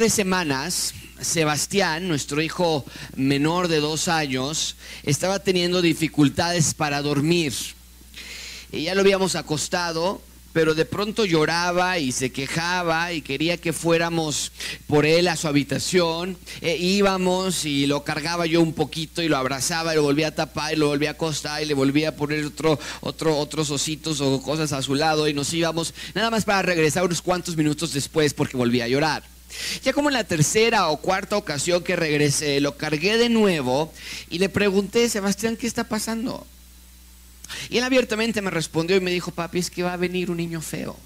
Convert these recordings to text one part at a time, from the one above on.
de semanas, Sebastián, nuestro hijo menor de dos años, estaba teniendo dificultades para dormir. Y ya lo habíamos acostado, pero de pronto lloraba y se quejaba y quería que fuéramos por él a su habitación. E íbamos y lo cargaba yo un poquito y lo abrazaba y lo volvía a tapar y lo volvía a acostar y le volvía a poner otro, otro, otros ositos o cosas a su lado y nos íbamos nada más para regresar unos cuantos minutos después porque volvía a llorar. Ya como en la tercera o cuarta ocasión que regresé, lo cargué de nuevo y le pregunté, Sebastián, ¿qué está pasando? Y él abiertamente me respondió y me dijo, papi, es que va a venir un niño feo.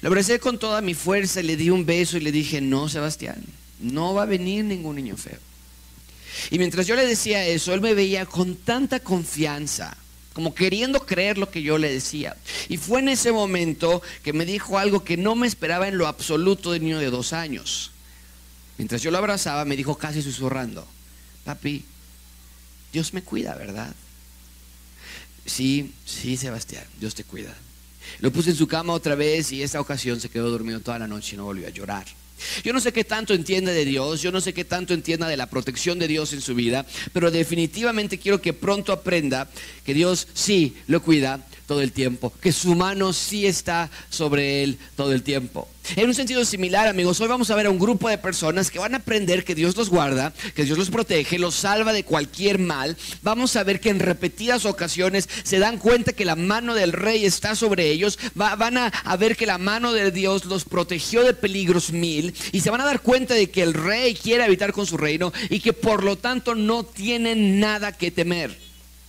Lo abracé con toda mi fuerza le di un beso y le dije, no, Sebastián, no va a venir ningún niño feo. Y mientras yo le decía eso, él me veía con tanta confianza, como queriendo creer lo que yo le decía. Y fue en ese momento que me dijo algo que no me esperaba en lo absoluto de niño de dos años. Mientras yo lo abrazaba, me dijo casi susurrando, papi, Dios me cuida, ¿verdad? Sí, sí, Sebastián, Dios te cuida. Lo puse en su cama otra vez y esta ocasión se quedó dormido toda la noche y no volvió a llorar. Yo no sé qué tanto entiende de Dios, yo no sé qué tanto entienda de la protección de Dios en su vida, pero definitivamente quiero que pronto aprenda que Dios sí lo cuida todo el tiempo, que su mano sí está sobre él todo el tiempo. En un sentido similar, amigos, hoy vamos a ver a un grupo de personas que van a aprender que Dios los guarda, que Dios los protege, los salva de cualquier mal. Vamos a ver que en repetidas ocasiones se dan cuenta que la mano del rey está sobre ellos. van a, a ver que la mano de Dios los protegió de peligros mil. Y se van a dar cuenta de que el rey quiere habitar con su reino y que por lo tanto no tienen nada que temer.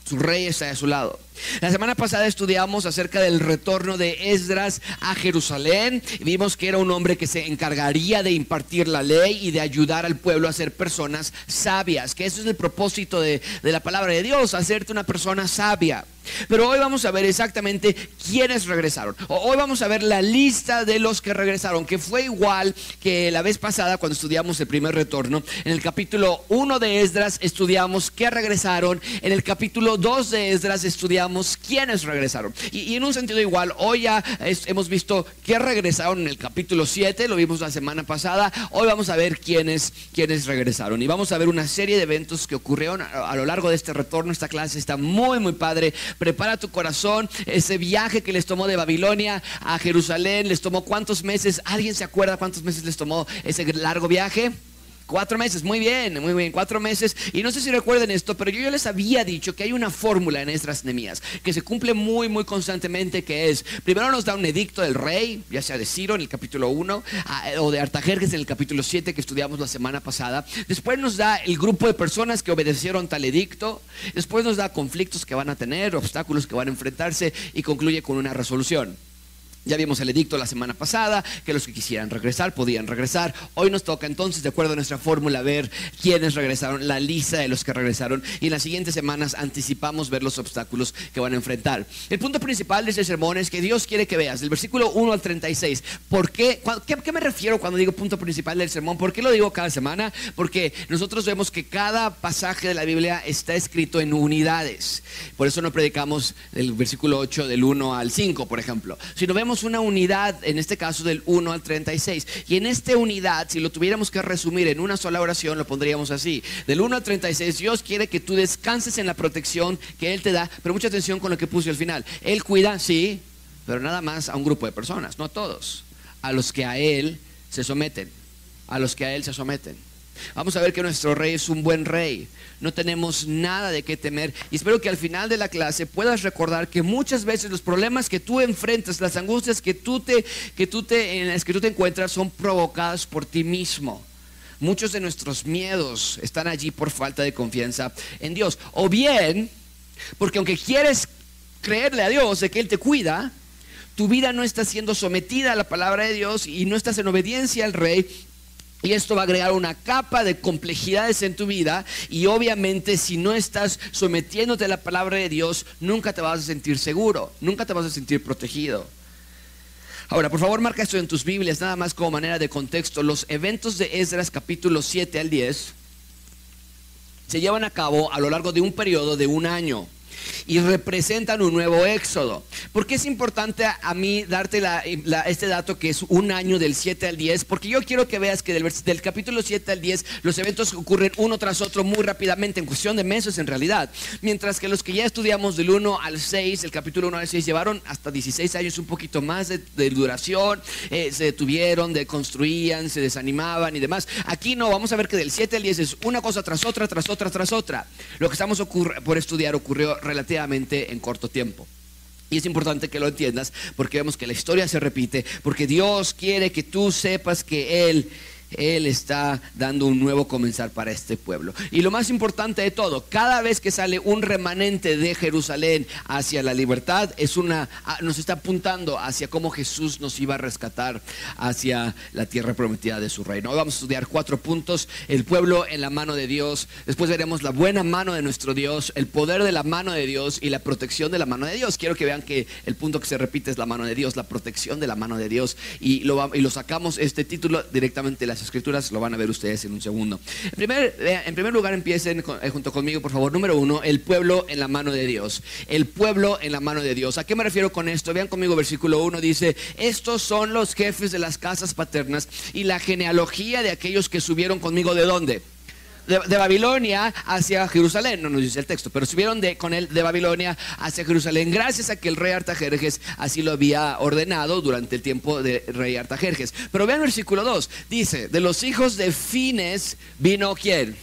Su rey está a su lado. La semana pasada estudiamos acerca del retorno de Esdras a Jerusalén. Vimos que era un hombre que se encargaría de impartir la ley y de ayudar al pueblo a ser personas sabias. Que eso es el propósito de, de la palabra de Dios, hacerte una persona sabia. Pero hoy vamos a ver exactamente quiénes regresaron. Hoy vamos a ver la lista de los que regresaron, que fue igual que la vez pasada cuando estudiamos el primer retorno. En el capítulo 1 de Esdras estudiamos qué regresaron. En el capítulo 2 de Esdras estudiamos quiénes regresaron. Y, en un sentido igual, hoy ya hemos visto que regresaron en el capítulo 7, lo vimos la semana pasada. Hoy vamos a ver quiénes, quiénes regresaron. Y vamos a ver una serie de eventos que ocurrieron a lo largo de este retorno. Esta clase está muy, muy padre. Prepara tu corazón. Ese viaje que les tomó de Babilonia a Jerusalén, les tomó cuántos meses. ¿Alguien se acuerda cuántos meses les tomó ese largo viaje? Cuatro meses, muy bien, muy bien, cuatro meses. Y no sé si recuerden esto, pero yo ya les había dicho que hay una fórmula en estas Nemías que se cumple muy, muy constantemente, que es, primero nos da un edicto del rey, ya sea de Ciro en el capítulo 1, o de Artajerjes en el capítulo 7 que estudiamos la semana pasada. Después nos da el grupo de personas que obedecieron tal edicto. Después nos da conflictos que van a tener, obstáculos que van a enfrentarse y concluye con una resolución. Ya vimos el edicto la semana pasada, que los que quisieran regresar podían regresar. Hoy nos toca entonces, de acuerdo a nuestra fórmula, ver quiénes regresaron, la lista de los que regresaron. Y en las siguientes semanas anticipamos ver los obstáculos que van a enfrentar. El punto principal de este sermón es que Dios quiere que veas, del versículo 1 al 36. ¿Por qué? ¿Qué, qué me refiero cuando digo punto principal del sermón? ¿Por qué lo digo cada semana? Porque nosotros vemos que cada pasaje de la Biblia está escrito en unidades. Por eso no predicamos el versículo 8 del 1 al 5, por ejemplo. Si vemos una unidad, en este caso del 1 al 36. Y en esta unidad, si lo tuviéramos que resumir en una sola oración, lo pondríamos así. Del 1 al 36, Dios quiere que tú descanses en la protección que Él te da, pero mucha atención con lo que puse al final. Él cuida, sí, pero nada más a un grupo de personas, no a todos, a los que a Él se someten, a los que a Él se someten. Vamos a ver que nuestro rey es un buen rey. No tenemos nada de qué temer. Y espero que al final de la clase puedas recordar que muchas veces los problemas que tú enfrentas, las angustias que tú te, que tú te, en las que tú te encuentras son provocadas por ti mismo. Muchos de nuestros miedos están allí por falta de confianza en Dios. O bien, porque aunque quieres creerle a Dios de que Él te cuida, tu vida no está siendo sometida a la palabra de Dios y no estás en obediencia al rey y esto va a agregar una capa de complejidades en tu vida y obviamente si no estás sometiéndote a la palabra de Dios, nunca te vas a sentir seguro, nunca te vas a sentir protegido. Ahora, por favor, marca esto en tus Biblias, nada más como manera de contexto. Los eventos de Esdras capítulo 7 al 10 se llevan a cabo a lo largo de un periodo de un año. Y representan un nuevo éxodo. ¿Por qué es importante a, mí darte este dato que es un año del 7 al 10? Porque yo quiero que veas que del, del capítulo 7 al 10 los eventos ocurren uno tras otro muy rápidamente, en cuestión de meses en realidad. Mientras que los que ya estudiamos del 1 al 6, el capítulo 1 al 6, llevaron hasta 16 años, un poquito más de, duración, eh, se detuvieron, deconstruían, se desanimaban y demás. Aquí no, vamos a ver que del 7 al 10 es una cosa tras otra, tras otra, tras otra. Lo que estamos por estudiar ocurrió relativamente en corto tiempo. Y es importante que lo entiendas porque vemos que la historia se repite, porque Dios quiere que tú sepas que Él él está dando un nuevo comenzar para este pueblo. Y lo más importante de todo, cada vez que sale un remanente de Jerusalén hacia la libertad, es una, ah, nos está apuntando hacia cómo Jesús nos iba a rescatar hacia la tierra prometida de su reino. Hoy vamos a estudiar cuatro puntos, el pueblo en la mano de Dios, después veremos la buena mano de nuestro Dios, el poder de la mano de Dios y la protección de la mano de Dios. Quiero que vean que el punto que se repite es la mano de Dios, la protección de la mano de Dios. Y lo, y lo sacamos este título directamente de las escrituras, lo van a ver ustedes en un segundo. En primer, eh, lugar, empiecen eh, junto conmigo, por favor. Número uno, el pueblo en la mano de Dios. El pueblo en la mano de Dios. ¿A qué me refiero con esto? Vean conmigo, versículo 1 dice, estos son los jefes de las casas paternas y la genealogía de aquellos que subieron conmigo de dónde? De, Babilonia hacia Jerusalén, no nos dice el texto, pero subieron de, con él de Babilonia hacia Jerusalén, gracias a que el rey Artajerjes así lo había ordenado durante el tiempo del rey Artajerjes. Pero vean versículo 2, dice, de los hijos de Fines vino quién?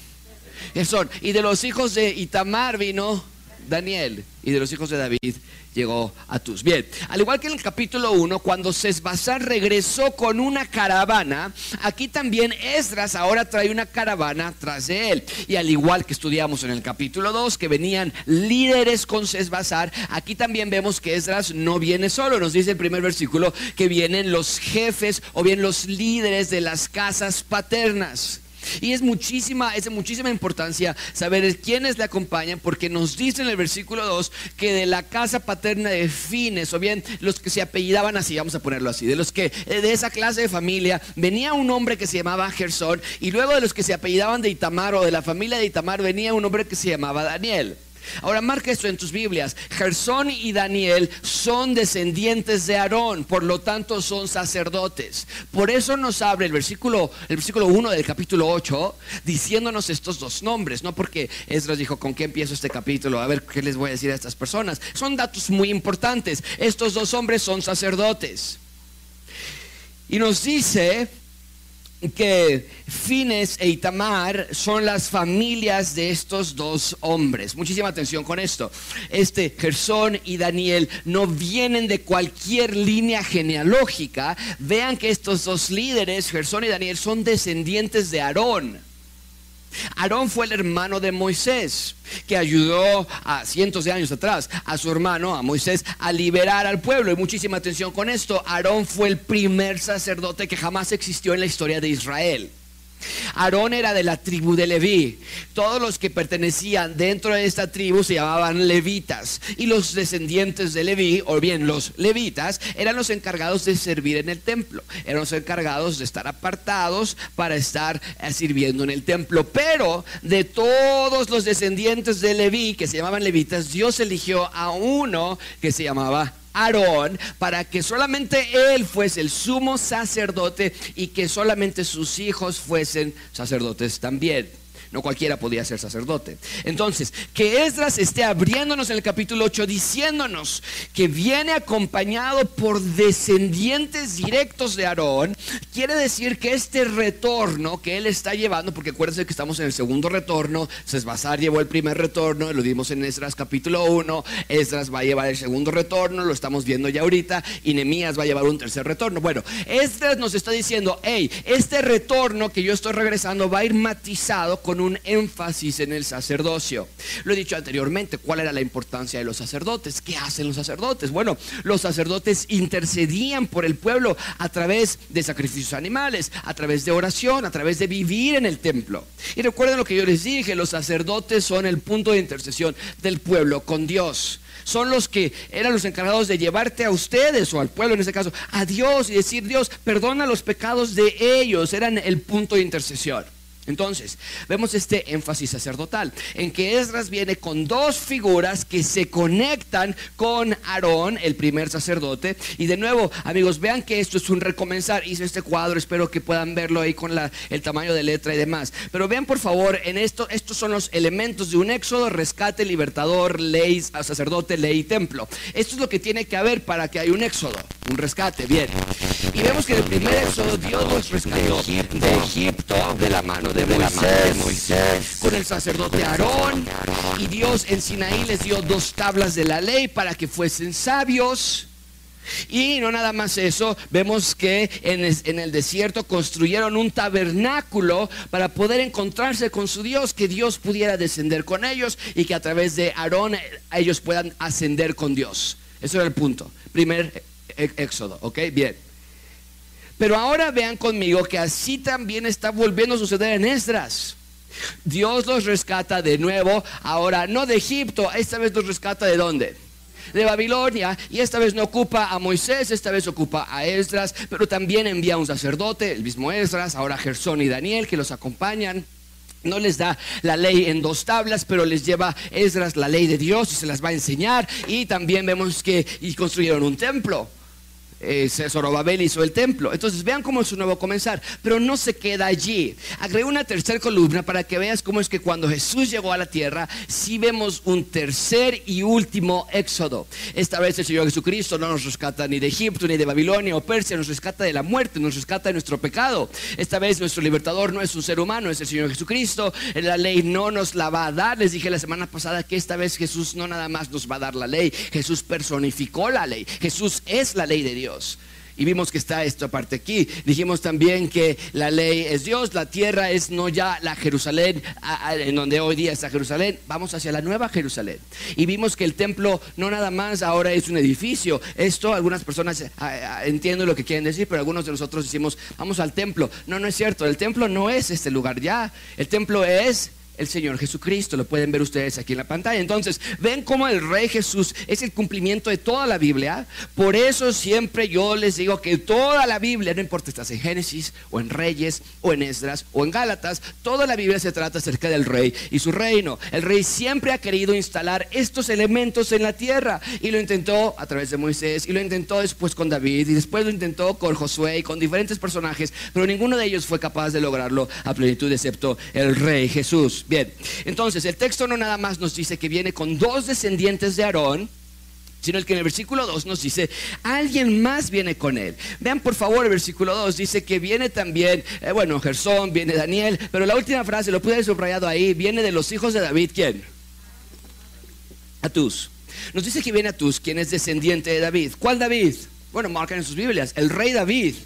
Y de los hijos de Itamar vino Daniel, y de los hijos de David llegó a tus. Bien, al igual que en el capítulo 1, cuando Sesbazar regresó con una caravana, aquí también Esdras ahora trae una caravana tras de él. Y al igual que estudiamos en el capítulo 2, que venían líderes con Sesbazar, aquí también vemos que Esdras no viene solo. Nos dice el primer versículo que vienen los jefes o bien los líderes de las casas paternas. Y es muchísima, es de muchísima importancia saber quiénes le acompañan, porque nos dice en el versículo 2 que de la casa paterna de Fines, o bien los que se apellidaban así, vamos a ponerlo así, de los que eh, de esa clase de familia venía un hombre que se llamaba Gersón, y luego de los que se apellidaban de Itamar o de la familia de Itamar venía un hombre que se llamaba Daniel. Ahora marca esto en tus Biblias. Gersón y Daniel son descendientes de Aarón, por lo tanto son sacerdotes. Por eso nos abre el versículo, el versículo 1 del capítulo 8 diciéndonos estos dos nombres, no porque Esdras dijo, ¿con qué empiezo este capítulo? A ver qué les voy a decir a estas personas. Son datos muy importantes. Estos dos hombres son sacerdotes. Y nos dice que Fines e Itamar son las familias de estos dos hombres. Muchísima atención con esto. Este Gersón y Daniel no vienen de cualquier línea genealógica. Vean que estos dos líderes, Gersón y Daniel, son descendientes de Aarón. Aarón fue el hermano de Moisés, que ayudó a cientos de años atrás a su hermano, a Moisés, a liberar al pueblo. Y muchísima atención con esto, Aarón fue el primer sacerdote que jamás existió en la historia de Israel. Aarón era de la tribu de Leví. Todos los que pertenecían dentro de esta tribu se llamaban levitas. Y los descendientes de Leví, o bien los levitas, eran los encargados de servir en el templo. Eran los encargados de estar apartados para estar eh, sirviendo en el templo. Pero de todos los descendientes de Leví, que se llamaban levitas, Dios eligió a uno que se llamaba Aarón para que solamente él fuese el sumo sacerdote y que solamente sus hijos fuesen sacerdotes también. No cualquiera podía ser sacerdote. Entonces, que Esdras esté abriéndonos en el capítulo 8 diciéndonos que viene acompañado por descendientes directos de Aarón, quiere decir que este retorno que él está llevando, porque acuérdense que estamos en el segundo retorno, Sesbazar llevó el primer retorno, lo dimos en Esdras capítulo 1, Esdras va a llevar el segundo retorno, lo estamos viendo ya ahorita, y Nemías va a llevar un tercer retorno. Bueno, Esdras nos está diciendo, hey, este retorno que yo estoy regresando va a ir matizado con un énfasis en el sacerdocio. Lo he dicho anteriormente, ¿cuál era la importancia de los sacerdotes? ¿Qué hacen los sacerdotes? Bueno, los sacerdotes intercedían por el pueblo a través de sacrificios animales, a través de oración, a través de vivir en el templo. Y recuerden lo que yo les dije, los sacerdotes son el punto de intercesión del pueblo con Dios son los que eran los encargados de llevarte a ustedes o al pueblo en este caso, a Dios y decir, Dios, perdona los pecados de ellos, eran el punto de intercesión. Entonces, vemos este énfasis sacerdotal, en que Esdras viene con dos figuras que se conectan con Aarón, el primer sacerdote. Y de nuevo, amigos, vean que esto es un recomenzar. Hice este cuadro, espero que puedan verlo ahí con el tamaño de letra y demás. Pero vean por favor, en esto, estos son los elementos de un éxodo, rescate, libertador, ley, sacerdote, ley y templo. Esto es lo que tiene que haber para que haya un éxodo, un rescate, bien. Y vemos que en el primer éxodo Dios los rescató de Egipto, de la mano de Moisés, con el sacerdote Aarón. Y Dios en Sinaí les dio dos tablas de la ley para que fuesen sabios. Y no nada más eso, vemos que en el, desierto construyeron un tabernáculo para poder encontrarse con su Dios, que Dios pudiera descender con ellos y que a través de Aarón ellos puedan ascender con Dios. Eso era el punto. Primer éxodo, ¿ok? Bien. Pero ahora vean conmigo que así también está volviendo a suceder en Esdras. Dios los rescata de nuevo, ahora no de Egipto, esta vez los rescata de dónde? De Babilonia, y esta vez no ocupa a Moisés, esta vez ocupa a Esdras, pero también envía un sacerdote, el mismo Esdras, ahora Gersón y Daniel, que los acompañan. No les da la ley en dos tablas, pero les lleva Esdras la ley de Dios y se las va a enseñar. Y también vemos que y construyeron un templo eh, Zorobabel hizo el templo. Entonces vean cómo es su nuevo comenzar. Pero no se queda allí. Agregué una tercera columna para que veas cómo es que cuando Jesús llegó a la tierra, sí vemos un tercer y último éxodo. Esta vez el Señor Jesucristo no nos rescata ni de Egipto, ni de Babilonia o Persia, nos rescata de la muerte, nos rescata de nuestro pecado. Esta vez nuestro libertador no es un ser humano, es el Señor Jesucristo. La ley no nos la va a dar. Les dije la semana pasada que esta vez Jesús no nada más nos va a dar la ley, Jesús personificó la ley. Jesús es la ley de Dios. Y vimos que está esto aparte aquí. Dijimos también que la ley es Dios, la tierra es no ya la Jerusalén, en donde hoy día está Jerusalén, vamos hacia la nueva Jerusalén. Y vimos que el templo no nada más ahora es un edificio. Esto algunas personas entienden lo que quieren decir, pero algunos de nosotros decimos, vamos al templo. No, no es cierto, el templo no es este lugar ya. El templo es el Señor Jesucristo. Lo pueden ver ustedes aquí en la pantalla. Entonces, ven cómo el Rey Jesús es el cumplimiento de toda la Biblia. Por eso siempre yo les digo que toda la Biblia, no importa estás en Génesis o en Reyes o en Esdras o en Gálatas, toda la Biblia se trata acerca del Rey y su reino. El Rey siempre ha querido instalar estos elementos en la tierra y lo intentó a través de Moisés y lo intentó después con David y después lo intentó con Josué y con diferentes personajes, pero ninguno de ellos fue capaz de lograrlo a plenitud excepto el Rey Jesús. Bien, entonces el texto no nada más nos dice que viene con dos descendientes de Aarón, sino el que en el versículo 2 nos dice, alguien más viene con él. Vean por favor el versículo 2, dice que viene también, eh, bueno, Gersón, viene Daniel, pero la última frase, lo pude haber subrayado ahí, viene de los hijos de David, ¿quién? Atus. Nos dice que viene Atus, quien es descendiente de David. ¿Cuál David? Bueno, marcan en sus Biblias, el rey David.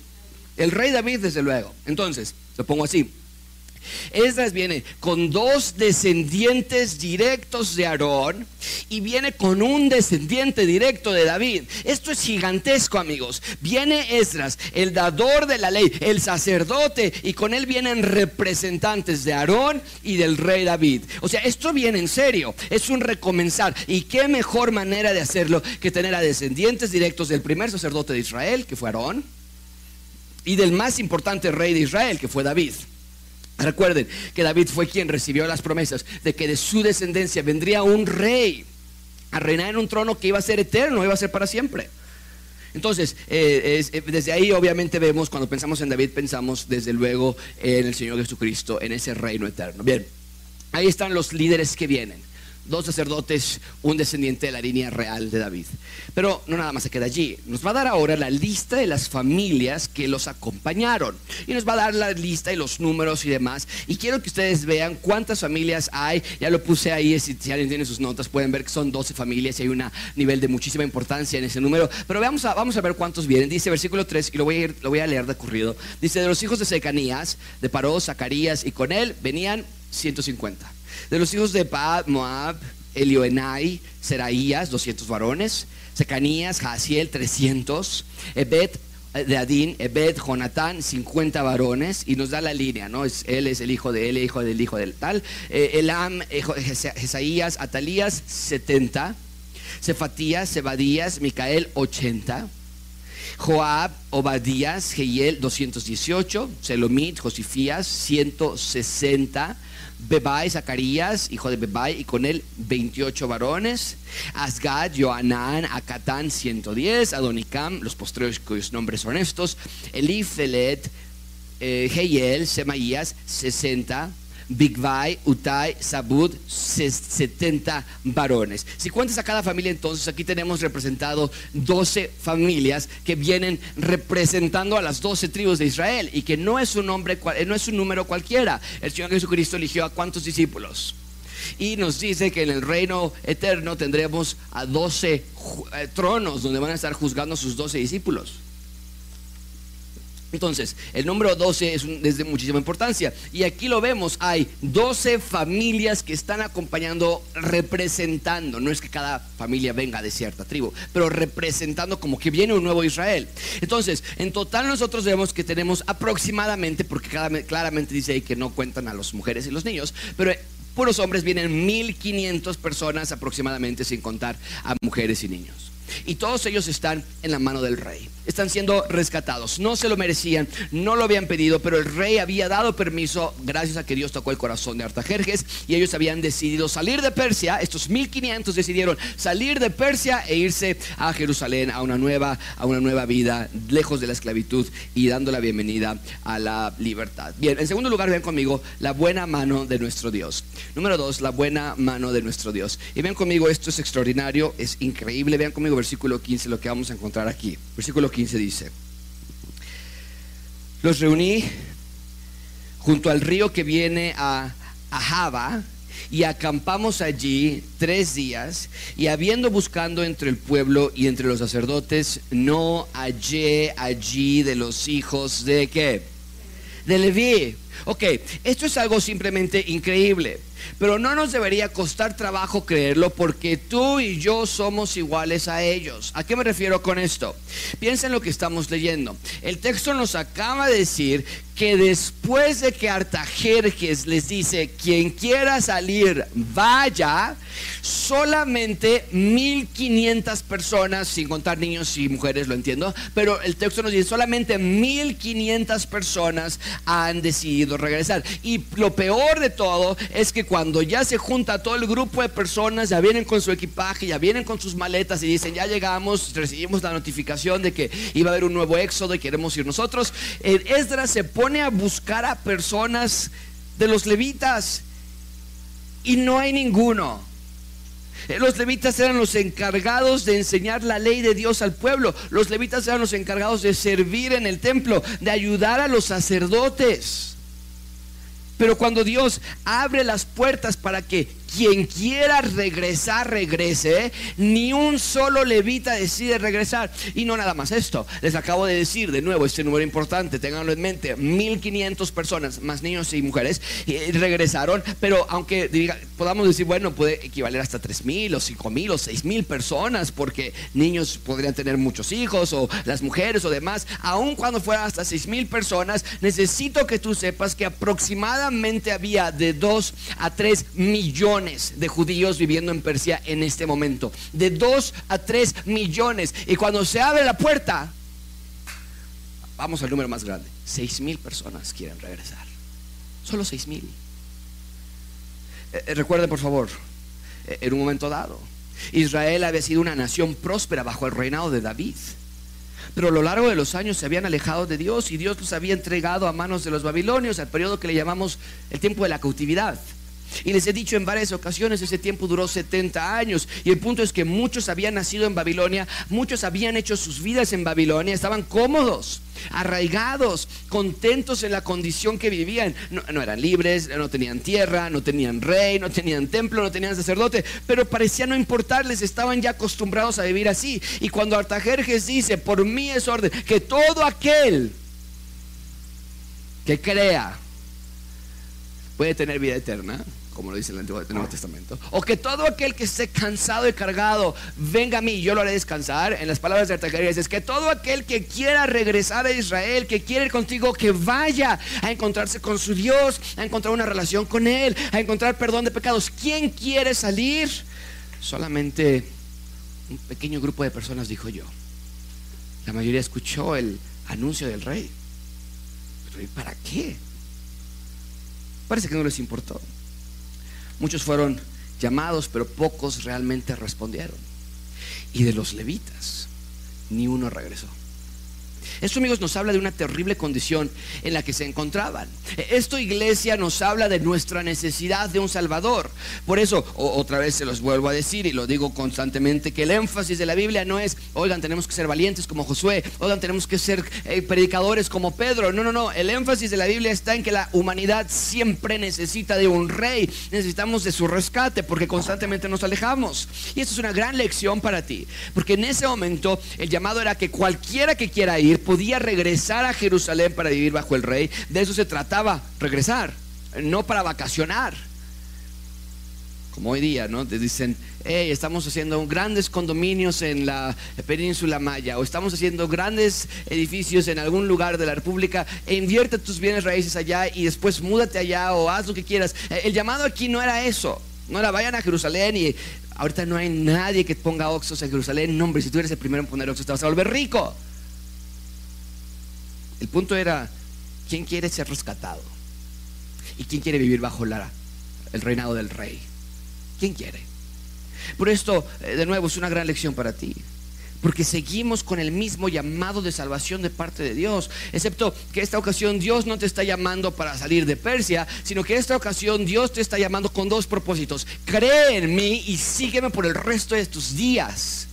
El rey David, desde luego. Entonces, lo pongo así. Esdras viene con dos descendientes directos de Aarón y viene con un descendiente directo de David. Esto es gigantesco, amigos. Viene Esdras, el dador de la ley, el sacerdote, y con él vienen representantes de Aarón y del rey David. O sea, esto viene en serio, es un recomenzar. ¿Y qué mejor manera de hacerlo que tener a descendientes directos del primer sacerdote de Israel, que fue Aarón, y del más importante rey de Israel, que fue David? Recuerden que David fue quien recibió las promesas de que de su descendencia vendría un rey a reinar en un trono que iba a ser eterno, iba a ser para siempre. Entonces, eh, eh, desde ahí obviamente vemos, cuando pensamos en David, pensamos desde luego en el Señor Jesucristo, en ese reino eterno. Bien, ahí están los líderes que vienen dos sacerdotes, un descendiente de la línea real de David. Pero no nada más se queda allí. Nos va a dar ahora la lista de las familias que los acompañaron. Y nos va a dar la lista y los números y demás. Y quiero que ustedes vean cuántas familias hay. Ya lo puse ahí, si, alguien tiene sus notas, pueden ver que son 12 familias y hay un nivel de muchísima importancia en ese número. Pero vamos a, vamos a ver cuántos vienen. Dice versículo 3, y lo voy, a lo voy a leer de corrido. Dice, de los hijos de Secanías, de Paró, Zacarías y con él venían 150. De los hijos de Paad, Moab, Elioenai, Seraías, 200 varones, Secanías, Jaciel, 300, Ebed eh, de Adín, Ebed, Jonatán, 50 varones, y nos da la línea, ¿no? Es, él es el hijo de él, hijo del hijo del tal. Eh, Elam, Jesaías, Atalías, 70. Cefatías, Sebadías, Micael, 80. Joab, Obadías, Jehiel 218, Selomit, Josifías 160, Bebai, Zacarías, hijo de Bebai, y con él 28 varones, Asgad, Joanán, Acatán 110, Adonicam, los postreros cuyos nombres son estos, Elifelet, eh, Semaías 60, Bigvai, Utai, Sabud, 70 varones. Si cuentas a cada familia, entonces aquí tenemos representado 12 familias que vienen representando a las 12 tribus de Israel y que no es un, nombre, no es un número cualquiera. El Señor Jesucristo eligió a cuántos discípulos. Y nos dice que en el reino eterno tendremos a 12 eh, tronos donde van a estar juzgando a sus 12 discípulos. Entonces, el número 12 es, de muchísima importancia. Y aquí lo vemos, hay 12 familias que están acompañando, representando. No es que cada familia venga de cierta tribu, pero representando como que viene un nuevo Israel. Entonces, en total nosotros vemos que tenemos aproximadamente, porque claramente dice ahí que no cuentan a las mujeres y los niños, pero puros hombres vienen 1500 personas aproximadamente, sin contar a mujeres y niños. Y todos ellos están en la mano del rey. Están siendo rescatados. No se lo merecían, no lo habían pedido, pero el rey había dado permiso gracias a que Dios tocó el corazón de Artajerjes y ellos habían decidido salir de Persia. Estos 1500 decidieron salir de Persia e irse a Jerusalén a una nueva, a una nueva vida, lejos de la esclavitud y dando la bienvenida a la libertad. Bien, en segundo lugar, vean conmigo la buena mano de nuestro Dios. Número dos, la buena mano de nuestro Dios. Y vean conmigo, esto es extraordinario, es increíble. Vean conmigo versículo 15 lo que vamos a encontrar aquí. Versículo 15 dice, los reuní junto al río que viene a, Java y acampamos allí tres días y habiendo buscando entre el pueblo y entre los sacerdotes, no hallé allí de los hijos de qué? De Leví. Ok, esto es algo simplemente increíble. Pero no nos debería costar trabajo creerlo porque tú y yo somos iguales a ellos. ¿A qué me refiero con esto? Piensa en lo que estamos leyendo. El texto nos acaba de decir que después de que Artajerjes les dice, quien quiera salir, vaya, solamente 1500 personas, sin contar niños y mujeres, lo entiendo, pero el texto nos dice, solamente 1500 personas han decidido regresar. Y lo peor de todo es que cuando ya se junta todo el grupo de personas, ya vienen con su equipaje, ya vienen con sus maletas y dicen, ya llegamos, recibimos la notificación de que iba a haber un nuevo éxodo y queremos ir nosotros, Esdras se pone a buscar a personas de los levitas y no hay ninguno. Los levitas eran los encargados de enseñar la ley de Dios al pueblo. Los levitas eran los encargados de servir en el templo, de ayudar a los sacerdotes. Pero cuando Dios abre las puertas para que quien quiera regresar, regrese. Ni un solo levita decide regresar. Y no nada más esto. Les acabo de decir de nuevo este número importante, tenganlo en mente. 1500 personas, más niños y mujeres, regresaron. Pero aunque podamos decir, bueno, puede equivaler hasta 3000 o 5000 o 6000 personas, porque niños podrían tener muchos hijos o las mujeres o demás. Aun cuando fuera hasta 6000 personas, necesito que tú sepas que aproximadamente había de 2 a 3 millones de judíos viviendo en Persia en este momento. De 2 a 3 millones. Y cuando se abre la puerta, vamos al número más grande. 6 mil personas quieren regresar. Solo 6 mil. Eh, eh, recuerde por favor, eh, en un momento dado, Israel había sido una nación próspera bajo el reinado de David. Pero a lo largo de los años se habían alejado de Dios y Dios los había entregado a manos de los babilonios, al periodo que le llamamos el tiempo de la cautividad. Y les he dicho en varias ocasiones, ese tiempo duró 70 años. Y el punto es que muchos habían nacido en Babilonia, muchos habían hecho sus vidas en Babilonia, estaban cómodos, arraigados, contentos en la condición que vivían. No, eran libres, no tenían tierra, no tenían rey, no tenían templo, no tenían sacerdote, pero parecía no importarles, estaban ya acostumbrados a vivir así. Y cuando Artajerjes dice, por mí es orden, que todo aquel que crea puede tener vida eterna como lo dice el Antiguo, Nuevo Testamento. O que todo aquel que esté cansado y cargado venga a mí y yo lo haré descansar. En las palabras de Artajerjes es que todo aquel que quiera regresar a Israel, que quiere ir contigo, que vaya a encontrarse con su Dios, a encontrar una relación con Él, a encontrar perdón de pecados. ¿Quién quiere salir? Solamente un pequeño grupo de personas, dijo yo. La mayoría escuchó el anuncio del rey. Pero ¿y para qué? Parece que no les importó. Muchos fueron llamados, pero pocos realmente respondieron. Y de los levitas, ni uno regresó. Esto, amigos, nos habla de una terrible condición en la que se encontraban. Esto, iglesia, nos habla de nuestra necesidad de un Salvador. Por eso, otra vez se los vuelvo a decir y lo digo constantemente, que el énfasis de la Biblia no es, oigan, tenemos que ser valientes como Josué, oigan, tenemos que ser eh, predicadores como Pedro. No, no, no. El énfasis de la Biblia está en que la humanidad siempre necesita de un rey. Necesitamos de su rescate porque constantemente nos alejamos. Y esto es una gran lección para ti. Porque en ese momento el llamado era que cualquiera que quiera ir, podía regresar a Jerusalén para vivir bajo el rey. De eso se trataba, regresar, no para vacacionar. Como hoy día, ¿no? Te dicen, hey, estamos haciendo grandes condominios en la península Maya o estamos haciendo grandes edificios en algún lugar de la República e invierte tus bienes raíces allá y después múdate allá o haz lo que quieras. El llamado aquí no era eso. No era vayan a Jerusalén y ahorita no hay nadie que ponga oxos en Jerusalén. No, hombre, si tú eres el primero en poner oxos te vas a volver rico. El punto era, ¿quién quiere ser rescatado? ¿Y quién quiere vivir bajo el reinado del rey? ¿Quién quiere? Por esto, eh, de nuevo, es una gran lección para ti. Porque seguimos con el mismo llamado de salvación de parte de Dios. Excepto que esta ocasión Dios no te está llamando para salir de Persia, sino que esta ocasión Dios te está llamando con dos propósitos. Cree en mí y sígueme por el resto de tus días.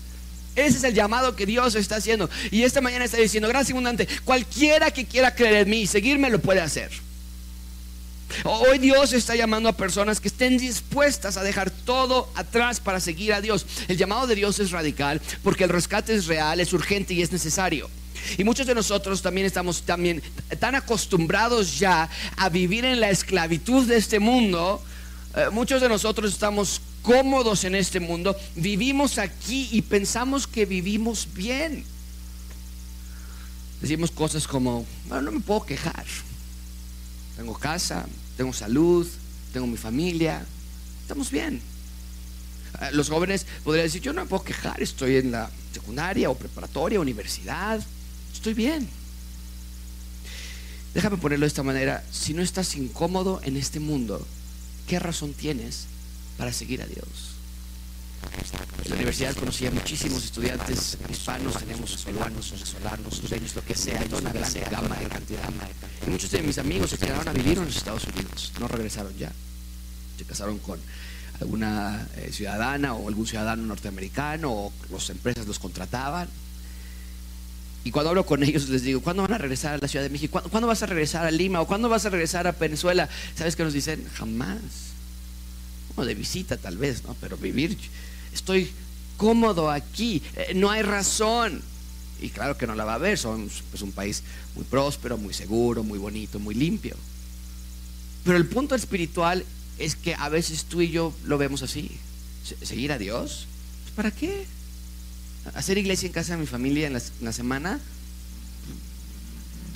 Ese es el llamado que Dios está haciendo. Y esta mañana está diciendo, gracias abundante, cualquiera que quiera creer en mí y seguirme lo puede hacer. Hoy Dios está llamando a personas que estén dispuestas a dejar todo atrás para seguir a Dios. El llamado de Dios es radical porque el rescate es real, es urgente y es necesario. Y muchos de nosotros también estamos también tan acostumbrados ya a vivir en la esclavitud de este mundo. Eh, muchos de nosotros estamos cómodos en este mundo, vivimos aquí y pensamos que vivimos bien. Decimos cosas como, bueno, no me puedo quejar. Tengo casa, tengo salud, tengo mi familia, estamos bien. Eh, los jóvenes podrían decir, yo no me puedo quejar, estoy en la secundaria o preparatoria, universidad, estoy bien. Déjame ponerlo de esta manera, si no estás incómodo en este mundo, ¿qué razón tienes para seguir a Dios. En la universidad conocí a muchísimos estudiantes hispanos, tenemos peruanos, venezolanos, sureños, lo que sea, hay una gran gama de cantidad. Y muchos de mis amigos se quedaron a vivir en los Estados Unidos, no regresaron ya. Se casaron con alguna eh, ciudadana o algún ciudadano norteamericano o las empresas los contrataban. Y cuando hablo con ellos les digo, ¿cuándo van a regresar a la Ciudad de México? ¿Cuándo, ¿cuándo vas a regresar a Lima? ¿O cuándo vas a regresar a Venezuela? ¿Sabes qué nos dicen? Jamás de visita tal vez, ¿no? Pero vivir, estoy cómodo aquí, eh, no hay razón. Y claro que no la va a haber, somos pues, un país muy próspero, muy seguro, muy bonito, muy limpio. Pero el punto espiritual es que a veces tú y yo lo vemos así. ¿Seguir a Dios? Pues, ¿Para qué? ¿Hacer iglesia en casa de mi familia en la semana?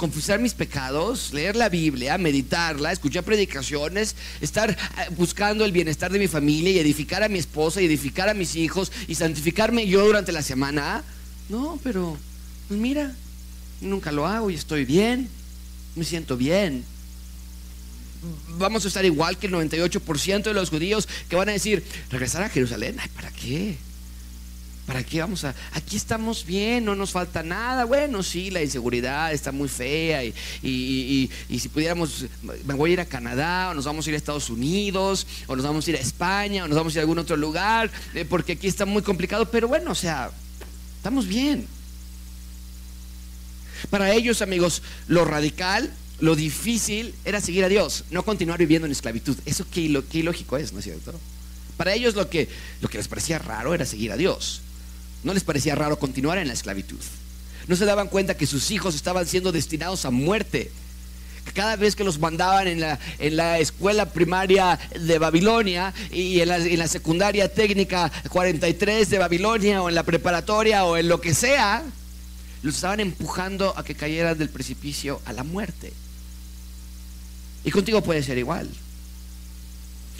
Confesar mis pecados, leer la Biblia, meditarla, escuchar predicaciones, estar eh, buscando el bienestar de mi familia y edificar a mi esposa y edificar a mis hijos y santificarme yo durante la semana. No, pero pues mira, nunca lo hago y estoy bien, me siento bien. Vamos a estar igual que el 98% de los judíos que van a decir, regresar a Jerusalén, ¿para qué? ¿Para qué vamos a.? Aquí estamos bien, no nos falta nada. Bueno, sí, la inseguridad está muy fea. Y, si pudiéramos, me voy a ir a Canadá, o nos vamos a ir a Estados Unidos, o nos vamos a ir a España, o nos vamos a ir a algún otro lugar, eh, porque aquí está muy complicado. Pero bueno, o sea, estamos bien. Para ellos, amigos, lo radical, lo difícil era seguir a Dios, no continuar viviendo en esclavitud. Eso qué, qué ilógico es, ¿no es cierto? Para ellos lo que, lo que les parecía raro era seguir a Dios. No les parecía raro continuar en la esclavitud. No se daban cuenta que sus hijos estaban siendo destinados a muerte. Cada vez que los mandaban en la, en la escuela primaria de Babilonia y en la, en la secundaria técnica 43 de Babilonia o en la preparatoria o en lo que sea, los estaban empujando a que cayeran del precipicio a la muerte. Y contigo puede ser igual.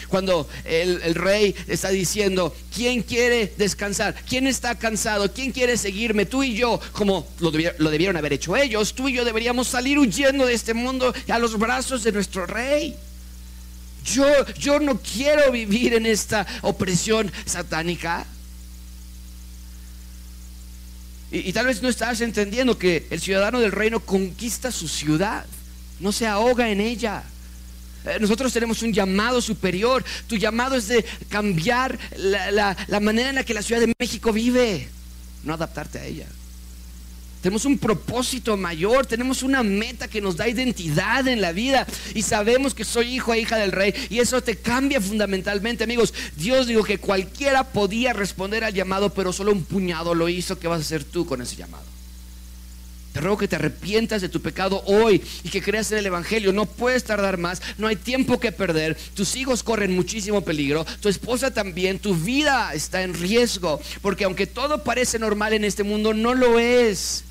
Cuando el, rey está diciendo, ¿quién quiere descansar? ¿Quién está cansado? ¿Quién quiere seguirme? Tú y yo, como lo, debieron haber hecho ellos, tú y yo deberíamos salir huyendo de este mundo a los brazos de nuestro rey. Yo, yo no quiero vivir en esta opresión satánica. Y, y, tal vez no estás entendiendo que el ciudadano del reino conquista su ciudad, no se ahoga en ella. Eh, nosotros tenemos un llamado superior. Tu llamado es de cambiar la, manera en la que la Ciudad de México vive, no adaptarte a ella. Tenemos un propósito mayor, tenemos una meta que nos da identidad en la vida y sabemos que soy hijo e hija del rey y eso te cambia fundamentalmente, amigos. Dios dijo que cualquiera podía responder al llamado, pero solo un puñado lo hizo. ¿Qué vas a hacer tú con ese llamado? Te ruego que te arrepientas de tu pecado hoy y que creas en el Evangelio. No puedes tardar más, no hay tiempo que perder. Tus hijos corren muchísimo peligro, tu esposa también, tu vida está en riesgo, porque aunque todo parece normal en este mundo, no lo es.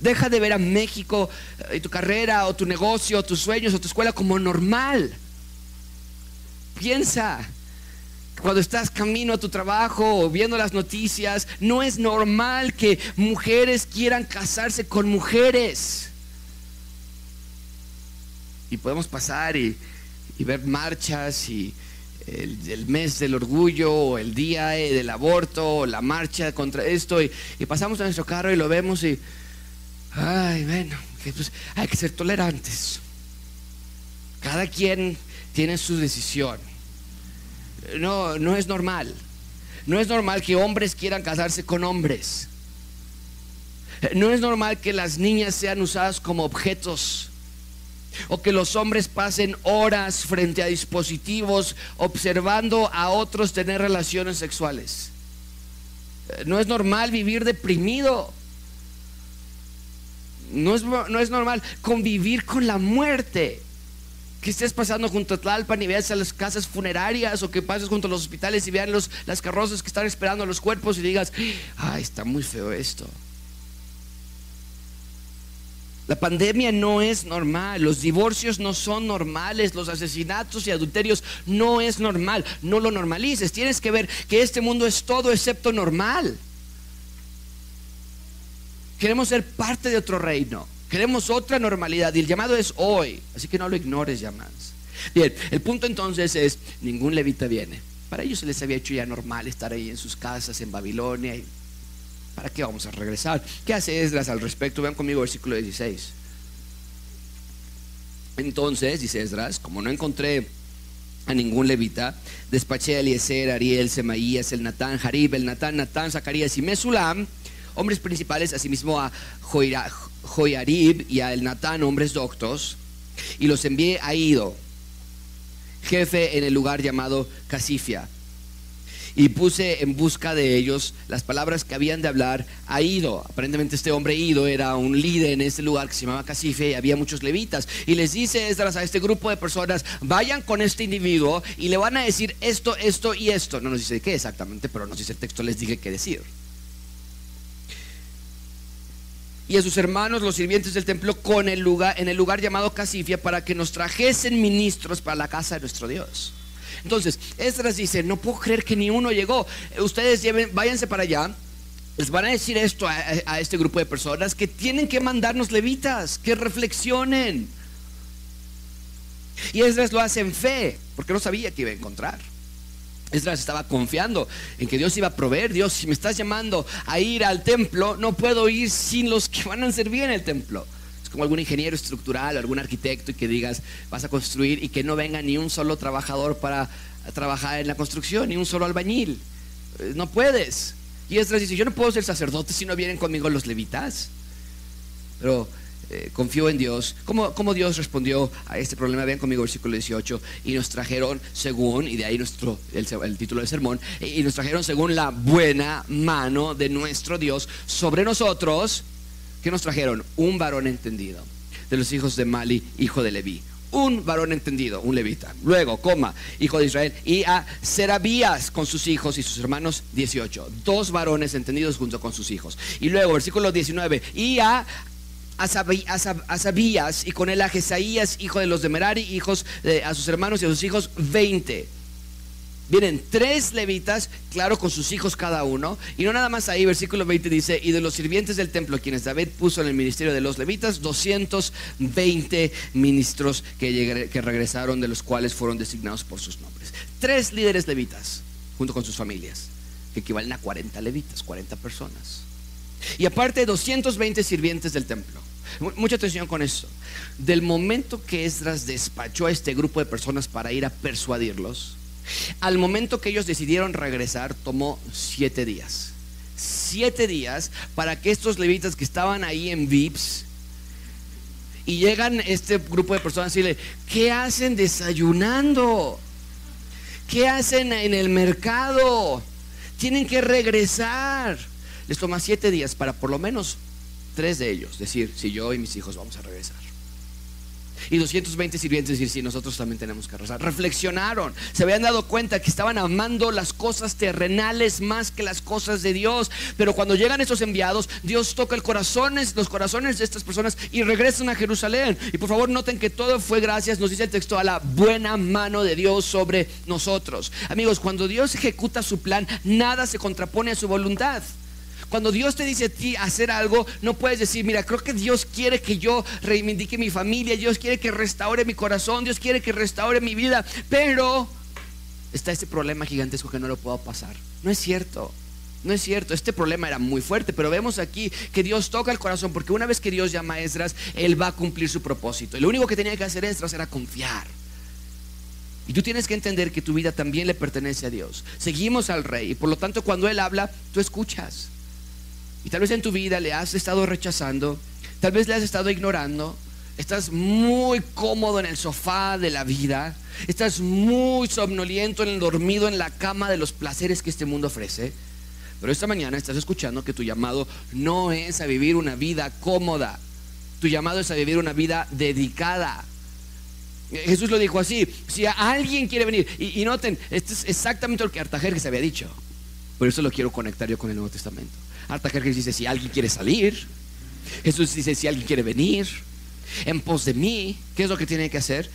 Deja de ver a México y eh, tu carrera o tu negocio, tus sueños o tu escuela como normal. Piensa cuando estás camino a tu trabajo o viendo las noticias, no es normal que mujeres quieran casarse con mujeres. Y podemos pasar y, ver marchas y el, mes del orgullo o el día del aborto la marcha contra esto y, pasamos a nuestro carro y lo vemos y, ay, bueno, pues, hay que ser tolerantes. Cada quien tiene su decisión no, no es normal. No es normal que hombres quieran casarse con hombres. No es normal que las niñas sean usadas como objetos o que los hombres pasen horas frente a dispositivos observando a otros tener relaciones sexuales. No es normal vivir deprimido. No es, no es normal convivir con la muerte que estés pasando junto a Tlalpan y veas a las casas funerarias o que pases junto a los hospitales y vean los, las carrozas que están esperando a los cuerpos y digas, ay, está muy feo esto. La pandemia no es normal, los divorcios no son normales, los asesinatos y adulterios no es normal, no lo normalices, tienes que ver que este mundo es todo excepto normal. Queremos ser parte de otro reino. Queremos otra normalidad y el llamado es hoy, así que no lo ignores ya más. Bien, el punto entonces es, ningún levita viene. Para ellos se les había hecho ya normal estar ahí en sus casas en Babilonia. ¿Para qué vamos a regresar? ¿Qué hace Esdras al respecto? Vean conmigo versículo 16. Entonces, dice Esdras, como no encontré a ningún levita, despaché a Eliezer, Ariel, Semaías, el Natán, Jarib, el Natán, Natán, Zacarías y Mesulam, hombres principales, asimismo a Joira, Joyarib y a El Natán, hombres doctos, y los envié a Ido, jefe en el lugar llamado Casifia. Y puse en busca de ellos las palabras que habían de hablar a Ido. Aparentemente este hombre Ido era un líder en este lugar que se llamaba Casifia y había muchos levitas. Y les dice Esdras a este grupo de personas, vayan con este individuo y le van a decir esto, esto y esto. No nos dice qué exactamente, pero nos dice el texto, les dije qué decir y a sus hermanos los sirvientes del templo con el lugar, en el lugar llamado Casifia para que nos trajesen ministros para la casa de nuestro Dios. Entonces, Esdras dice, no puedo creer que ni uno llegó. Ustedes lleven, váyanse para allá. Les van a decir esto a, a este grupo de personas que tienen que mandarnos levitas, que reflexionen. Y Esdras lo hace en fe, porque no sabía que iba a encontrar. Esdras estaba confiando en que Dios iba a proveer. Dios, si me estás llamando a ir al templo, no puedo ir sin los que van a servir en el templo. Es como algún ingeniero estructural, algún arquitecto y que digas, vas a construir y que no venga ni un solo trabajador para trabajar en la construcción, ni un solo albañil. Eh, no puedes. Y Esdras dice, yo no puedo ser sacerdote si no vienen conmigo los levitas. Pero eh, confió en Dios. ¿Cómo, ¿Cómo, Dios respondió a este problema? Vean conmigo versículo 18. Y nos trajeron según, y de ahí nuestro, el, título del sermón, y nos trajeron según la buena mano de nuestro Dios sobre nosotros. que nos trajeron? Un varón entendido de los hijos de Mali, hijo de Leví un varón entendido, un levita. Luego, coma, hijo de Israel, y a Serabías con sus hijos y sus hermanos 18. Dos varones entendidos junto con sus hijos. Y luego, versículo 19, y a a Sabías y con él a Jesaías, hijo de los de Merari, hijos de, a sus hermanos y a sus hijos, 20. Vienen tres levitas, claro, con sus hijos cada uno. Y no nada más ahí, versículo 20 dice, y de los sirvientes del templo, quienes David puso en el ministerio de los levitas, 220 ministros que, que regresaron, de los cuales fueron designados por sus nombres. Tres líderes levitas, junto con sus familias, que equivalen a 40 levitas, 40 personas. Y aparte 220 sirvientes del templo. Mucha atención con eso. Del momento que Esdras despachó a este grupo de personas para ir a persuadirlos, al momento que ellos decidieron regresar, tomó siete días. Siete días para que estos levitas que estaban ahí en VIPS y llegan este grupo de personas y le, ¿qué hacen desayunando? ¿Qué hacen en el mercado? Tienen que regresar. Les toma siete días para por lo menos tres de ellos decir, si yo y mis hijos vamos a regresar. Y 220 sirvientes decir, sí, nosotros también tenemos que regresar. Reflexionaron, se habían dado cuenta que estaban amando las cosas terrenales más que las cosas de Dios. Pero cuando llegan esos enviados, Dios toca el corazón, los corazones de estas personas y regresan a Jerusalén. Y por favor noten que todo fue gracias, nos dice el texto, a la buena mano de Dios sobre nosotros. Amigos, cuando Dios ejecuta su plan, nada se contrapone a su voluntad. Cuando Dios te dice a ti hacer algo, no puedes decir, mira, creo que Dios quiere que yo reivindique mi familia, Dios quiere que restaure mi corazón, Dios quiere que restaure mi vida, pero está este problema gigantesco que no lo puedo pasar. No es cierto. No es cierto, este problema era muy fuerte, pero vemos aquí que Dios toca el corazón, porque una vez que Dios llama a Esdras, Él va a cumplir su propósito. Y lo único que tenía que hacer Esdras era confiar. Y tú tienes que entender que tu vida también le pertenece a Dios. Seguimos al rey y por lo tanto cuando Él habla, tú escuchas. Y tal vez en tu vida le has estado rechazando, tal vez le has estado ignorando, estás muy cómodo en el sofá de la vida, estás muy somnoliento en el dormido en la cama de los placeres que este mundo ofrece. Pero esta mañana estás escuchando que tu llamado no es a vivir una vida cómoda, tu llamado es a vivir una vida dedicada. Jesús lo dijo así, si alguien quiere venir, y, noten, esto es exactamente lo que Artajerjes había dicho, por eso lo quiero conectar yo con el Nuevo Testamento. Artajerjes dice, si alguien quiere salir, Jesús dice, si alguien quiere venir en pos de mí, ¿qué es lo que tiene que hacer?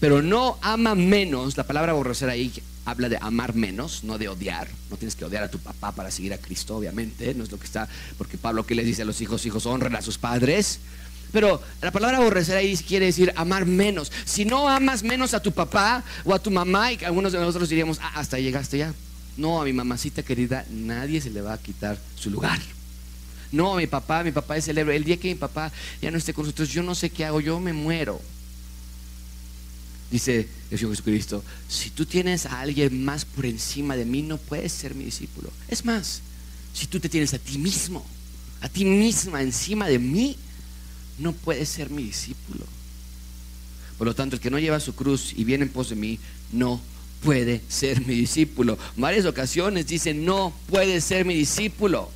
Pero no ama menos, la palabra aborrecer ahí habla de amar menos, no de odiar. No tienes que odiar a tu papá para seguir a Cristo, obviamente, no es lo que está, porque Pablo que les dice a los hijos, hijos honren a sus padres. Pero la palabra aborrecer ahí quiere decir amar menos. Si no amas menos a tu papá o a tu mamá, y algunos de nosotros diríamos, ah, hasta llegaste ya. No, a mi mamacita querida nadie se le va a quitar su lugar. No, a mi papá, mi papá es el héroe. El día que mi papá ya no esté con nosotros, yo no sé qué hago, yo me muero. Dice el Señor Jesucristo, si tú tienes a alguien más por encima de mí, no puedes ser mi discípulo. Es más, si tú te tienes a ti mismo, a ti misma encima de mí, no puedes ser mi discípulo. Por lo tanto, el que no lleva su cruz y viene en pos de mí, no puede ser mi discípulo. varias ocasiones dice, no puede ser mi discípulo.